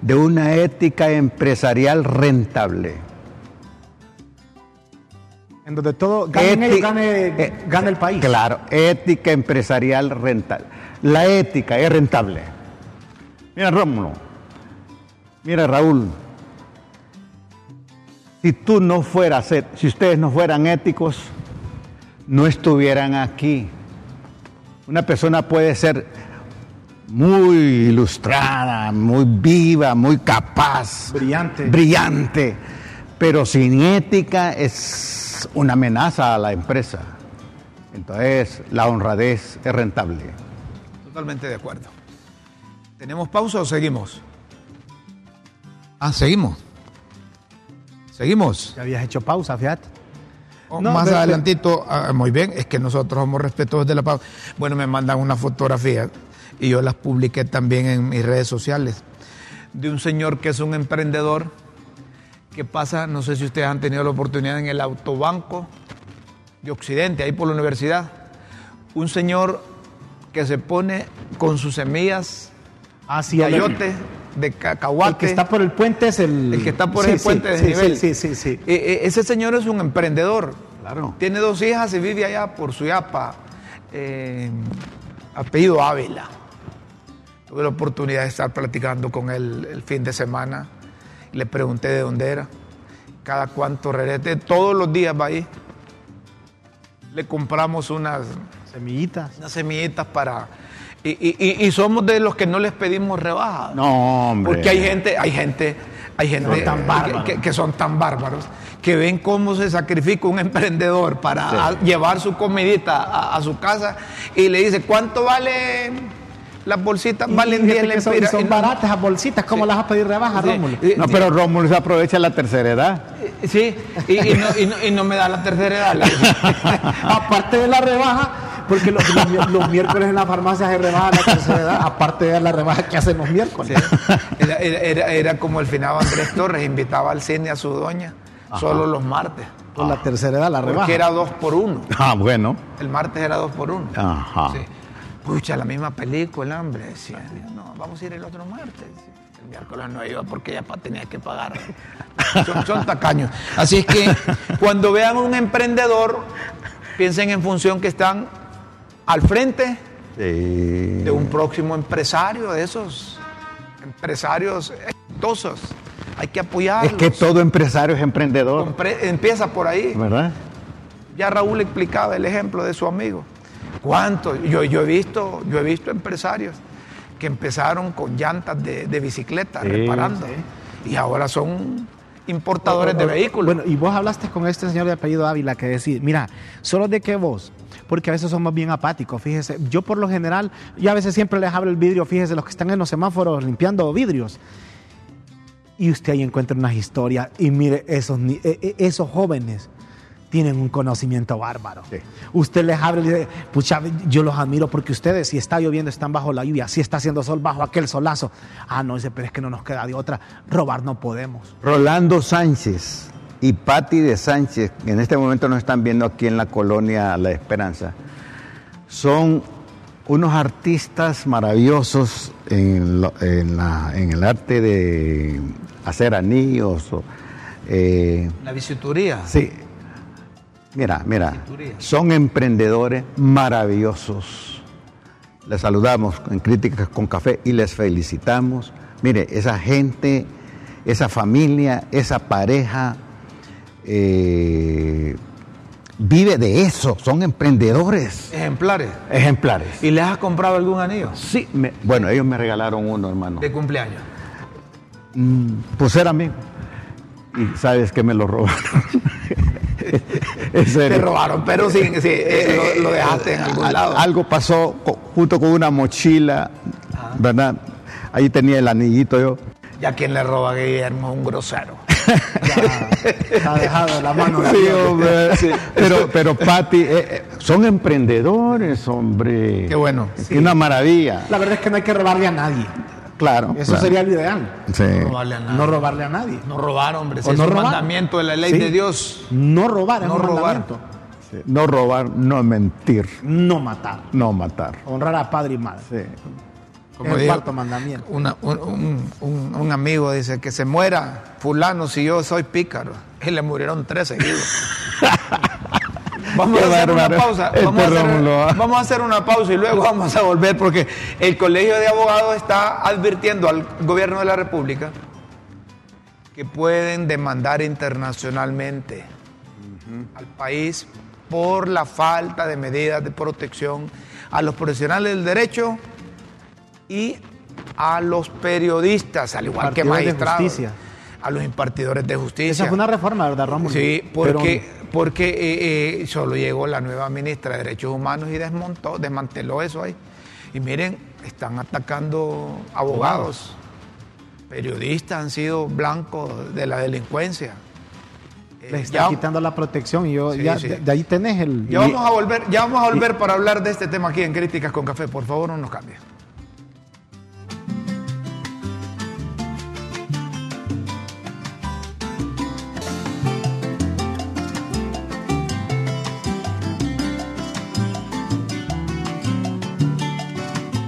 de una ética empresarial rentable. En donde todo gane, eh, gane, el país. Claro, ética empresarial rentable. La ética es rentable. Mira Rómulo, mira Raúl, si tú no fueras, si ustedes no fueran éticos, no estuvieran aquí. Una persona puede ser muy ilustrada, muy viva, muy capaz, brillante, brillante, pero sin ética es una amenaza a la empresa. Entonces, la honradez es rentable. Totalmente de acuerdo. ¿Tenemos pausa o seguimos? Ah, seguimos. Seguimos. Ya habías hecho pausa, fíjate. Oh, más adelantito, ah, muy bien, es que nosotros somos respetuosos de la pausa. Bueno, me mandan una fotografía y yo las publiqué también en mis redes sociales de un señor que es un emprendedor que pasa, no sé si ustedes han tenido la oportunidad en el autobanco de Occidente, ahí por la universidad. Un señor que se pone con sus semillas hacia ayote de cacahuate. El que está por el puente es el. El que está por el puente de nivel. Sí, sí, sí. Eh, eh, ese señor es un emprendedor. Claro. Tiene dos hijas y vive allá por Suyapa. Eh, apellido Ávila. Tuve la oportunidad de estar platicando con él el fin de semana. Le pregunté de dónde era. Cada cuánto regresé. Todos los días va ahí. Le compramos unas semillitas. Unas semillitas para y, somos de los que no les pedimos rebaja. No, hombre. Porque hay gente, hay gente, hay gente que, son tan bárbaros que ven cómo se sacrifica un emprendedor para llevar su comidita a, su casa y le dice, ¿cuánto vale las bolsitas? Valen 10 lempiras. Son, son baratas las bolsitas, ¿cómo las vas a pedir rebaja, Rómulo? No, pero Rómulo se aprovecha la tercera edad. Sí, y, no, y no me da la tercera edad. Aparte de la rebaja porque los, miércoles en la farmacia se rebaja la tercera edad, aparte de la rebaja que hacen los miércoles. Era, como el finado Andrés Torres, invitaba al cine a su doña solo los martes. Con la tercera edad, la rebaja. Porque era dos por uno. Ah, bueno. El martes era dos por uno. Ajá. Sí. Pucha, la misma película, hombre. Decía, no, vamos a ir el otro martes. El miércoles no iba porque ya tenía que pagar. Son, son tacaños. Así es que cuando vean un emprendedor, piensen en función que están al frente de un próximo empresario, de esos empresarios exitosos. Hay que apoyarlos. Es que todo empresario es emprendedor. empieza por ahí. ¿Verdad? Ya Raúl explicaba el ejemplo de su amigo. ¿Cuánto? Yo, yo, he, visto, yo he visto empresarios que empezaron con llantas de, bicicleta, reparando. Y ahora son importadores de vehículos. Bueno, y vos hablaste con este señor de apellido Ávila que decía, mira, solo de que vos porque a veces somos bien apáticos, fíjese. Yo por lo general, y a veces siempre les abro el vidrio, fíjese, los que están en los semáforos limpiando vidrios. Y usted ahí encuentra unas historias y mire, esos, e, e, esos jóvenes tienen un conocimiento bárbaro. Usted les abre y dice, pucha, yo los admiro porque ustedes, si está lloviendo, están bajo la lluvia, si está haciendo sol, bajo aquel solazo. Ah, no, dice, pero es que no nos queda de otra, robar no podemos. Rolando Sánchez y Patti de Sánchez, que en este momento nos están viendo aquí en la colonia La Esperanza, son unos artistas maravillosos en, el arte de hacer anillos. Eh, la bisutería. Sí. Mira, mira, son emprendedores maravillosos. Les saludamos en Críticas con Café y les felicitamos. Mire, esa gente, esa familia, esa pareja eh, vive de eso, son emprendedores. Ejemplares. Ejemplares. ¿Y les has comprado algún anillo? Sí, me- bueno, ellos me regalaron uno, hermano. De cumpleaños. Mm, Pues era mío. Y sabes que me lo robaron. Te robaron, pero sí, sí, eh, lo, lo dejaste en algún Al- lado. Algo pasó junto con una mochila, ¿verdad? Ahí tenía el anillito yo. Ya quien le roba a Guillermo un grosero. Ya está dejado de la mano. de Sí, hombre. Pero, pero Pati, eh, eh, son emprendedores, hombre. Qué bueno. Qué una maravilla. La verdad es que no hay que robarle a nadie. Claro. Eso claro. sería lo ideal. Sí. No robarle a nadie. No robarle a nadie. No robar, hombre. Si O es no un robar. mandamiento de la ley Sí. de Dios. No robar es No un robar. mandamiento. Sí. No robar, no mentir, No matar. no matar. Honrar a padre y madre. Sí. Como el cuarto mandamiento. una- un, un- un- un amigo dice que se muera fulano si yo soy pícaro. Y le murieron tres seguidos. Vamos a hacer una bárbaro. pausa. Este a, hacer, ¿ah? vamos a hacer una pausa y luego vamos a volver porque el Colegio de Abogados está advirtiendo al gobierno de la República que pueden demandar internacionalmente al país por la falta de medidas de protección a los profesionales del derecho y a los periodistas, al igual que de magistrados, a los impartidores de justicia. Esa fue una reforma, ¿verdad, Rómulo? Sí, Pero- porque, porque eh, eh, solo llegó la nueva ministra de Derechos Humanos y desmontó, desmanteló eso ahí. Y miren, están atacando abogados, periodistas han sido blancos de la delincuencia. Eh, le está ya, quitando la protección y yo Sí, ya sí. De, de ahí tenés el ya vamos a volver, ya vamos a volver para hablar de este tema aquí en Críticas con Café. Por favor, no nos cambie.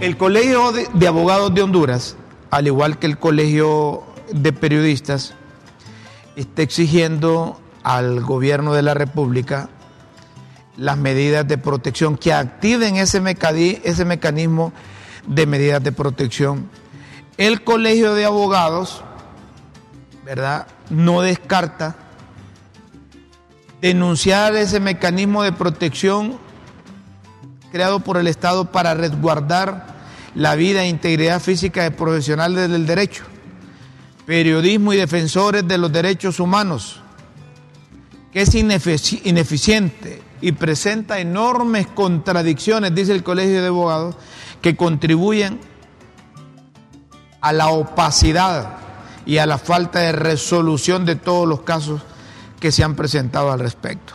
El Colegio de, Abogados de Honduras, al igual que el Colegio de Periodistas, está exigiendo al gobierno de la República las medidas de protección, que activen ese, ese mecanismo de medidas de protección. El Colegio de Abogados, ¿verdad? No descarta denunciar ese mecanismo de protección creado por el Estado para resguardar la vida e integridad física de profesionales del derecho, periodismo y defensores de los derechos humanos, que es inefici- ineficiente y presenta enormes contradicciones, dice el Colegio de Abogados, que contribuyen a la opacidad y a la falta de resolución de todos los casos que se han presentado al respecto.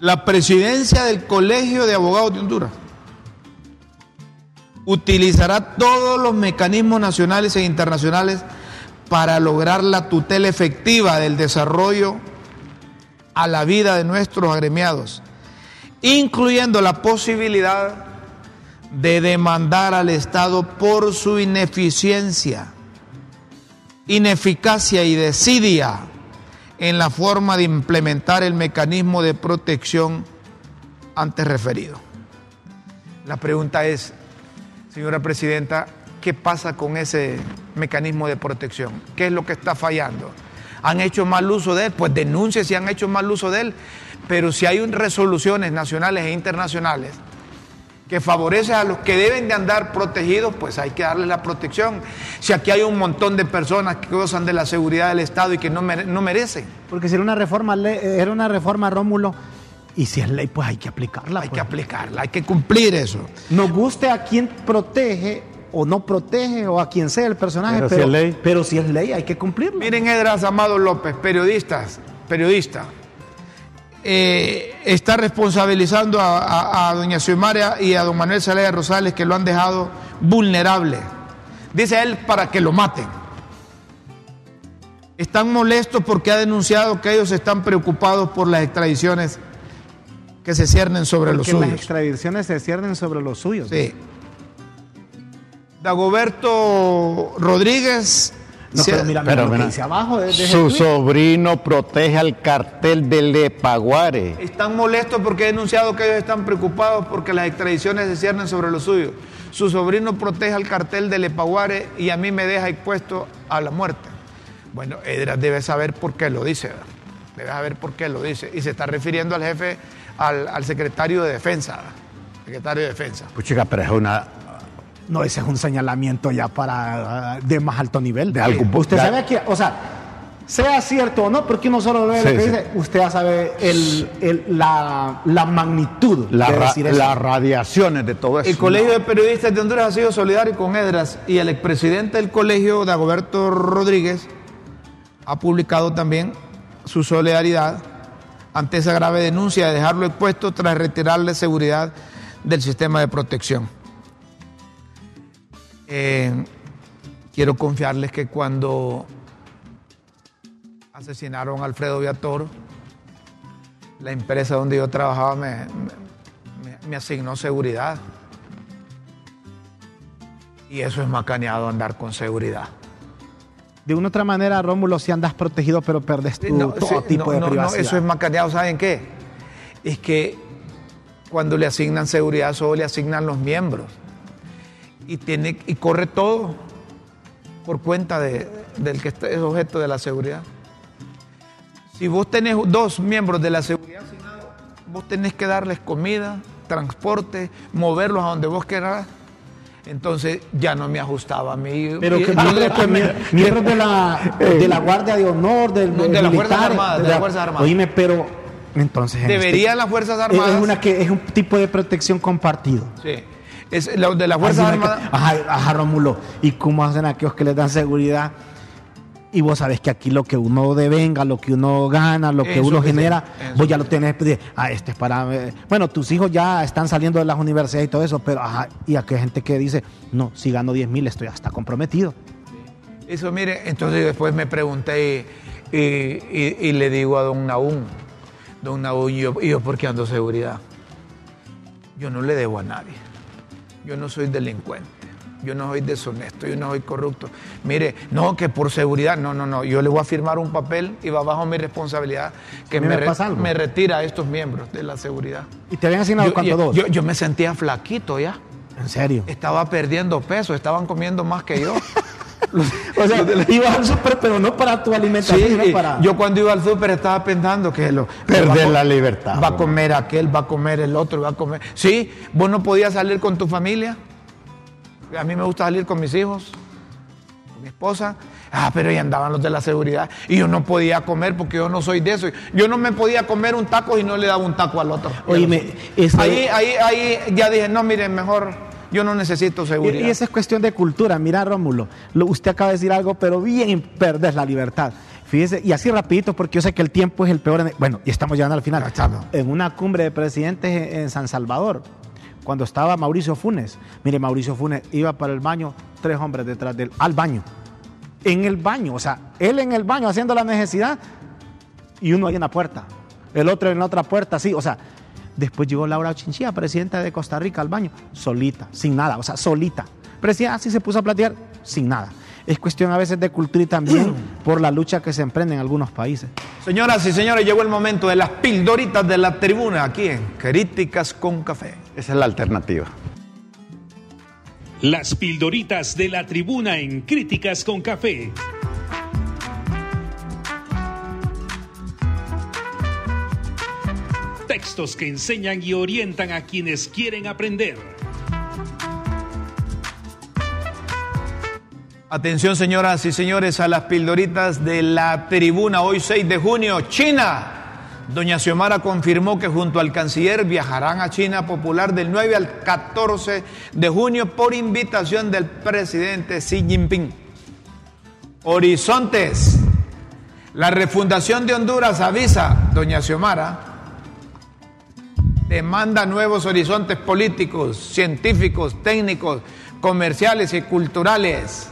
La presidencia del Colegio de Abogados de Honduras utilizará todos los mecanismos nacionales e internacionales para lograr la tutela efectiva del desarrollo a la vida de nuestros agremiados, incluyendo la posibilidad de demandar al Estado por su ineficiencia, ineficacia y desidia en la forma de implementar el mecanismo de protección antes referido. La pregunta es, señora presidenta, ¿qué pasa con ese mecanismo de protección? ¿Qué es lo que está fallando? ¿Han hecho mal uso de él? Pues denuncie si han hecho mal uso de él, pero si hay resoluciones nacionales e internacionales que favorecen a los que deben de andar protegidos, pues hay que darles la protección. Si aquí hay un montón de personas que gozan de la seguridad del Estado y que no, mere- no merecen, Porque si era una reforma, era una reforma, Rómulo, y si es ley, pues hay que aplicarla. hay pues. que aplicarla, hay que cumplir eso. Nos guste a quien protege o no protege o a quien sea el personaje, Pero pero, si es ley. pero si es ley hay que cumplirla. Miren Edras Amado López, periodistas, periodista, eh, está responsabilizando a, a- a doña Xiomara y a don Manuel Zelaya Rosales que lo han dejado vulnerable. Dice él para que lo maten. Están molestos porque ha denunciado que ellos están preocupados por las extradiciones que se ciernen sobre los Porque las suyos. extradiciones se ciernen sobre los suyos. Sí. Dagoberto Rodríguez No, Sí, pero mira, mira pero mira, abajo. de- de Su sobrino protege al cartel de Lepaguare. Están molestos porque he denunciado que ellos están preocupados porque las extradiciones se ciernen sobre lo suyo. Su sobrino protege al cartel de Lepaguare y a mí me deja expuesto a la muerte. Bueno, Edras debe saber por qué lo dice, debe saber por qué lo dice. Y se está refiriendo al jefe, al, al secretario de defensa, secretario de defensa. Pues chica, pero es una... No, ese es un señalamiento ya para ah, de más alto nivel. De algo- Usted de- sabe que, o sea, sea cierto o no, porque uno solo ve Sí, lo que sí. dice, usted ya sabe el, el- la, la magnitud La de ra- decir eso. las radiaciones de todo eso. El Colegio de Periodistas de Honduras ha sido solidario con Edras y el expresidente del colegio, Dagoberto Rodríguez, ha publicado también su solidaridad ante esa grave denuncia de dejarlo expuesto tras retirarle seguridad del sistema de protección. Eh, quiero confiarles que cuando asesinaron a Alfredo Viator, la empresa donde yo trabajaba me, me- asignó seguridad. Y eso es macaneado andar con seguridad. De una u otra manera, Rómulo, si andas protegido, pero perdes tu, No, todo sí, tipo no, de no, no, privacidad. eso es macaneado, ¿saben qué? Es que cuando le asignan seguridad solo le asignan los miembros. Y, tiene, y corre todo por cuenta de- del que es objeto de la seguridad. Si vos tenés dos miembros de la seguridad asignados, vos tenés que darles comida, transporte, moverlos a donde vos querás. Entonces ya no me ajustaba a mí. Pero que miembros, de la, de la Guardia de Honor, del, No, de las Fuerzas militar, Armadas, de las Fuerzas Armadas. Oíme, pero entonces... en Deberían las Fuerzas este- Armadas. Es, una que, es un tipo de protección compartido. Sí. Es la- de las Fuerzas Armadas. Ajá, ajá, Rómulo. ¿Y cómo hacen aquellos que les dan seguridad? Y vos sabés que aquí lo que uno devenga, lo que uno gana, lo que Eso uno que genera, vos ya lo tenés. de, Ah, este es para. eh, Bueno, tus hijos ya están saliendo de las universidades y todo eso, pero ajá, y aquí hay gente que dice, no, si gano 10 mil, estoy hasta comprometido. Eso, mire, entonces después me pregunté y, y- y le digo a don Naún, don Naún, ¿y yo, ¿y yo por qué ando seguridad? Yo no le debo a nadie. Yo no soy delincuente. Yo no soy deshonesto, yo no soy corrupto. Mire, no, que por seguridad, no, no, no. Yo le voy a firmar un papel y va bajo mi responsabilidad que ¿A mí me, re- me retira a estos miembros de la seguridad. ¿Y te habían asignado Yo, cuánto? dos? yo- yo me sentía flaquito ya. en serio. Estaba perdiendo peso, estaban comiendo más que yo. O sea, ibas al súper, pero no para tu alimentación, Sí, sino y para. yo cuando iba al súper estaba pensando que lo Perder la libertad, Va a comer aquel, va a comer el otro, va a comer. Sí, vos no podías salir con tu familia. A mí me gusta salir con mis hijos, con mi esposa. Ah, pero ahí andaban los de la seguridad. Y yo no podía comer porque yo no soy de eso. Yo no me podía comer un taco y no le daba un taco al otro. Oíme, ahí, ahí, ahí ya dije, no, miren, mejor yo no necesito seguridad. y esa es cuestión de cultura. Mira, Rómulo, lo- usted acaba de decir algo, pero bien perdés la libertad. Fíjese, y así rapidito, porque yo sé que el tiempo es el peor. en- bueno, y estamos llegando al final. Estamos. En una cumbre de presidentes en, en San Salvador, cuando estaba Mauricio Funes. Mire, Mauricio Funes iba para el baño, tres hombres detrás de él, al baño. En el baño, o sea, él en el baño haciendo la necesidad y uno ahí en la puerta. El otro en la otra puerta, sí, o sea. Después llegó Laura Chinchilla, presidenta de Costa Rica, al baño, solita, sin nada, o sea, solita. Presidenta así se puso a platear, sin nada. Es cuestión a veces de cultura y también por la lucha que se emprende en algunos países. Señoras y señores, llegó el momento de las pildoritas de la tribuna aquí en Críticas con Café. Esa es la alternativa. Las pildoritas de la tribuna en Críticas con Café. Textos que enseñan y orientan a quienes quieren aprender. Atención, señoras y señores, a las pildoritas de la tribuna. Hoy 6 de junio, China. Doña Xiomara confirmó que junto al canciller viajarán a China Popular del 9 al 14 de junio por invitación del presidente Xi Jinping. Horizontes. La refundación de Honduras avisa, doña Xiomara, demanda nuevos horizontes políticos, científicos, técnicos, comerciales y culturales.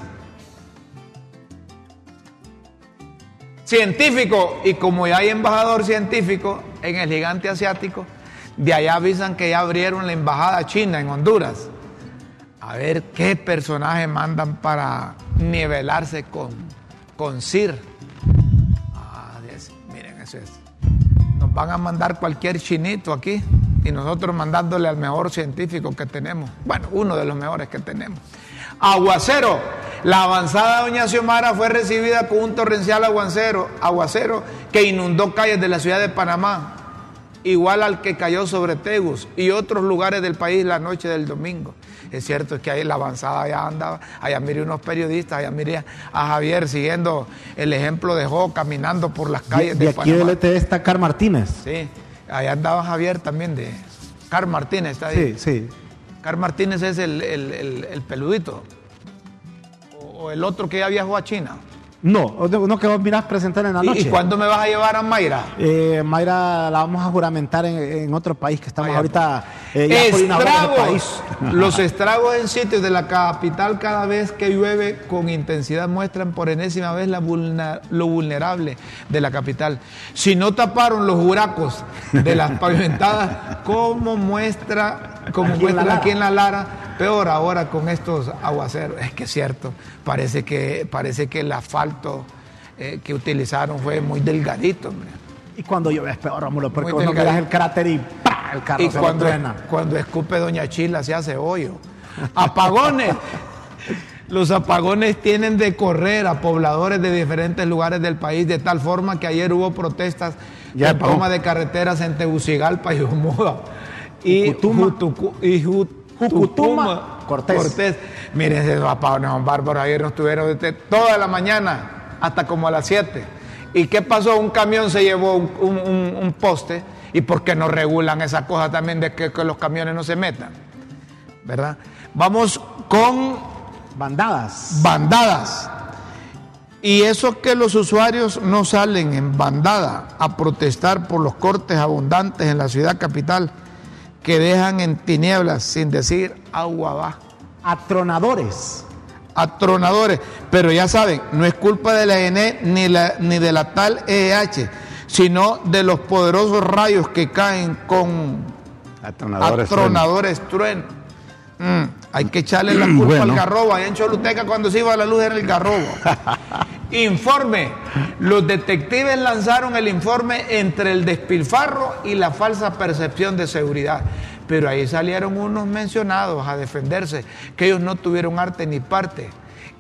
Científico, y como ya hay embajador científico en el gigante asiático, de allá avisan que ya abrieron la embajada china en Honduras. A ver qué personaje mandan para nivelarse con con CIR. Ah, miren, eso es. Nos van a mandar cualquier chinito aquí y nosotros mandándole al mejor científico que tenemos. Bueno, uno de los mejores que tenemos. Aguacero. La avanzada doña Xiomara fue recibida con un torrencial aguacero, aguacero que inundó calles de la ciudad de Panamá, igual al que cayó sobre Tegus y otros lugares del país la noche del domingo. Es cierto que ahí la avanzada allá andaba, allá miré unos periodistas, allá miré a Javier siguiendo el ejemplo de Jo caminando por las calles de, de, de aquí Panamá. del ET está Car Martínez. Sí, allá andaba Javier también de Car Martínez, está ahí. Sí, sí. Car Martínez es el, el- el- el peludito. O, el otro que ya viajó a China. No, uno que vos mirás presentar en la ¿Y- noche. ¿Y, cuándo me vas a llevar a Mayra? Eh, Mayra la vamos a juramentar en, en otro país que estamos Vaya, ahorita eh, ya por inaugurar ese Estragos. país. Los estragos en sitios de la capital cada vez que llueve con intensidad muestran por enésima vez la lo vulnerable de la capital. Si no taparon los huracos de las pavimentadas, como muestra, como Aquí en la aquí en la Lara, peor ahora con estos aguaceros. Es que es cierto, parece que, parece que el asfalto eh, que utilizaron fue muy delgadito. hombre. Y cuando llueve es peor, Rómulo, porque delgadito. miras el cráter y ¡pa! el carro Y se cuando, cuando escupe Doña Chila se hace hoyo. Apagones. Los apagones tienen de correr a pobladores de diferentes lugares del país, de tal forma que ayer hubo protestas Ya de toma de carreteras en Tegucigalpa y Humoda. Y Jucutuma. Jutucu- y Ju- Jucutuma, Cortés. Miren, esos apagones bárbaros. Ayer nos tuvieron desde toda la mañana hasta como a las 7. ¿Y qué pasó? Un camión se llevó un, un- un- un poste. ¿Y por qué no regulan esa cosa también de que, que los camiones no se metan? ¿Verdad? Vamos con Bandadas. bandadas. Y eso que los usuarios no salen en bandada a protestar por los cortes abundantes en la ciudad capital que dejan en tinieblas, sin decir agua va. Atronadores. Atronadores. Pero ya saben, no es culpa de la ENE ni, la, ni de la tal EH, sino de los poderosos rayos que caen con Atronadores. atronadores truenos. Mm, hay que echarle la culpa Bueno. al garrobo. Allá en Choluteca cuando se iba la luz era el garrobo. informe. Los detectives lanzaron el informe entre el despilfarro y la falsa percepción de seguridad. Pero ahí salieron unos mencionados a defenderse, que ellos no tuvieron arte ni parte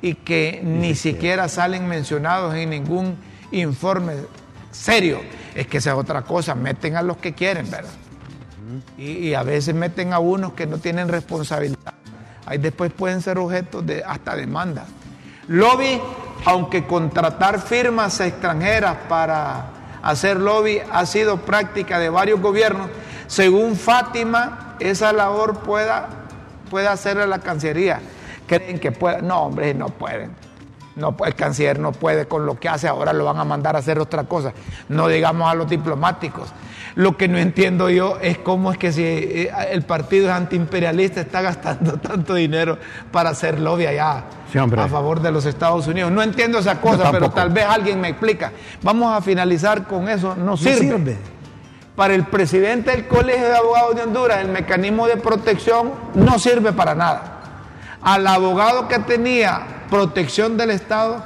y que ni siquiera salen mencionados en ningún informe serio. Es que esa es otra cosa, meten a los que quieren, ¿verdad? Y, y a veces meten a unos que no tienen responsabilidad. Ahí después pueden ser objetos de hasta demanda. Lobby, aunque contratar firmas extranjeras para hacer lobby ha sido práctica de varios gobiernos, según Fátima, esa labor pueda, pueda hacerla la Cancillería. ¿Creen que pueda? No, hombre, no pueden. No, el canciller no puede con lo que hace, ahora lo van a mandar a hacer otra cosa. No digamos a los diplomáticos. Lo que no entiendo yo es cómo es que si eh, el partido es antiimperialista está gastando tanto dinero para hacer lobby allá Sí, a favor de los Estados Unidos. No entiendo esa cosa, pero tal vez alguien me explica. Vamos a finalizar con eso. No No sirve. sirve. Para el presidente del Colegio de Abogados de Honduras, el mecanismo de protección no sirve para nada. Al abogado que tenía protección del Estado,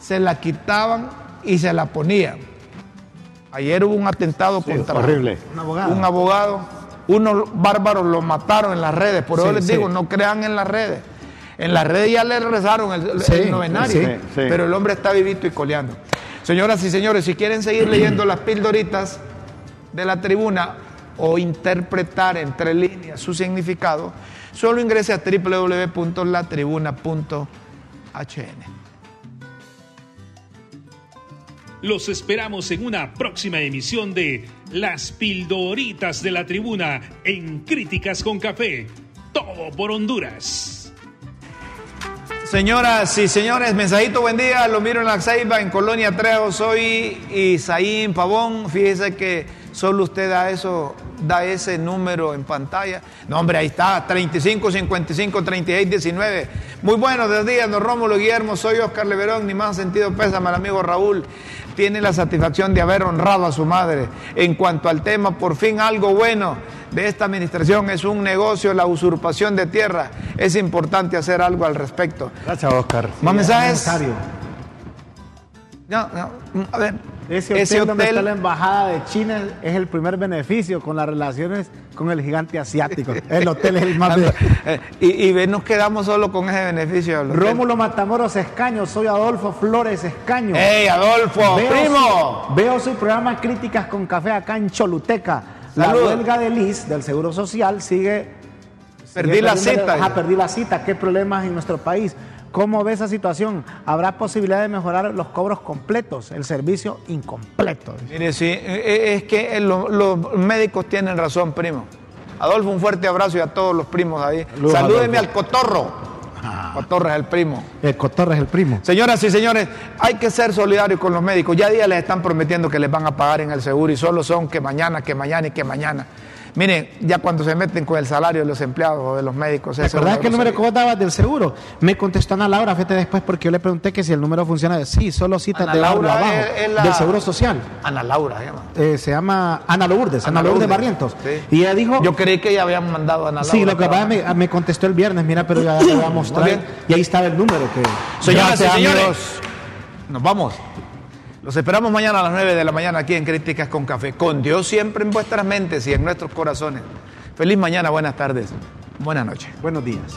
se la quitaban y se la ponían. Ayer hubo un atentado Sí, contra horrible. Un abogado. un abogado. Unos bárbaros lo mataron en las redes. Por eso Sí, les sí. digo, no crean en las redes. En las redes ya le rezaron el, el- Sí, el novenario, sí, sí. pero el hombre está vivito y coleando. Señoras y señores, si quieren seguir leyendo las pildoritas de la tribuna o interpretar entre líneas su significado, solo ingrese a www.latribuna.hn. Los esperamos en una próxima emisión de Las Pildoritas de la Tribuna en Críticas con Café. Todo por Honduras. Señoras y señores, mensajito, buen día. Lo miro en la Ceiba, en Colonia Trejo. Soy Isaín Pavón. Fíjese que solo usted da eso, da ese número en pantalla. No, hombre, ahí está, 35 55 36 19. Muy buenos días, don Rómulo Guillermo. Soy Oscar Leverón, ni más sentido pésame al amigo Raúl. Tiene la satisfacción de haber honrado a su madre. En cuanto al tema, por fin algo bueno de esta administración es un negocio, la usurpación de tierra. Es importante hacer algo al respecto. Gracias, Oscar. Más mensajes. Aniversario. No, no, a ver. Ese hotel, donde está la embajada de China es el primer beneficio con las relaciones con el gigante asiático. El hotel es el más eh, y, y, nos quedamos solo con ese beneficio. Rómulo Matamoros Escaño, soy Adolfo Flores Escaño. ¡Hey, Adolfo! ¡Primo! veo su programa Críticas con Café acá en Choluteca. La huelga de Liz del Seguro Social sigue. Perdí la cita. Ajá, perdí la cita. ¿Qué problemas en nuestro país? ¿Cómo ve esa situación? ¿Habrá posibilidad de mejorar los cobros completos, el servicio incompleto? Mire, sí, e, e, es que los médicos tienen razón, primo. Adolfo, un fuerte abrazo y a todos los primos ahí. Salúdeme al cotorro. Ah. Cotorro es el primo. El cotorro es el primo. Señoras y señores, hay que ser solidarios con los médicos. Ya día les están prometiendo que les van a pagar en el seguro y solo son que mañana, que mañana y que mañana. Miren, ya cuando se meten con el salario de los empleados o de los médicos. ¿Te acordás que el número que vos dabas del seguro? Me contestó Ana Laura, fíjate después, porque yo le pregunté que si el número funciona. Sí, solo citas de Laura abajo, del Seguro Social. Ana Laura se llama. Eh, se llama Ana Lourdes, Ana, Lourdes, Barrientos. Y ella dijo... Yo creí que ya habían mandado a Ana Laura. Sí, lo que pasa me, me, contestó el viernes, mira, pero ya le voy a mostrar. Y ahí estaba el número que... Señoras y señores, nos vamos. Los esperamos mañana a las 9 de la mañana aquí en Críticas con Café. Con Dios siempre en vuestras mentes y en nuestros corazones. Feliz mañana, buenas tardes, buenas noches. Buenos días.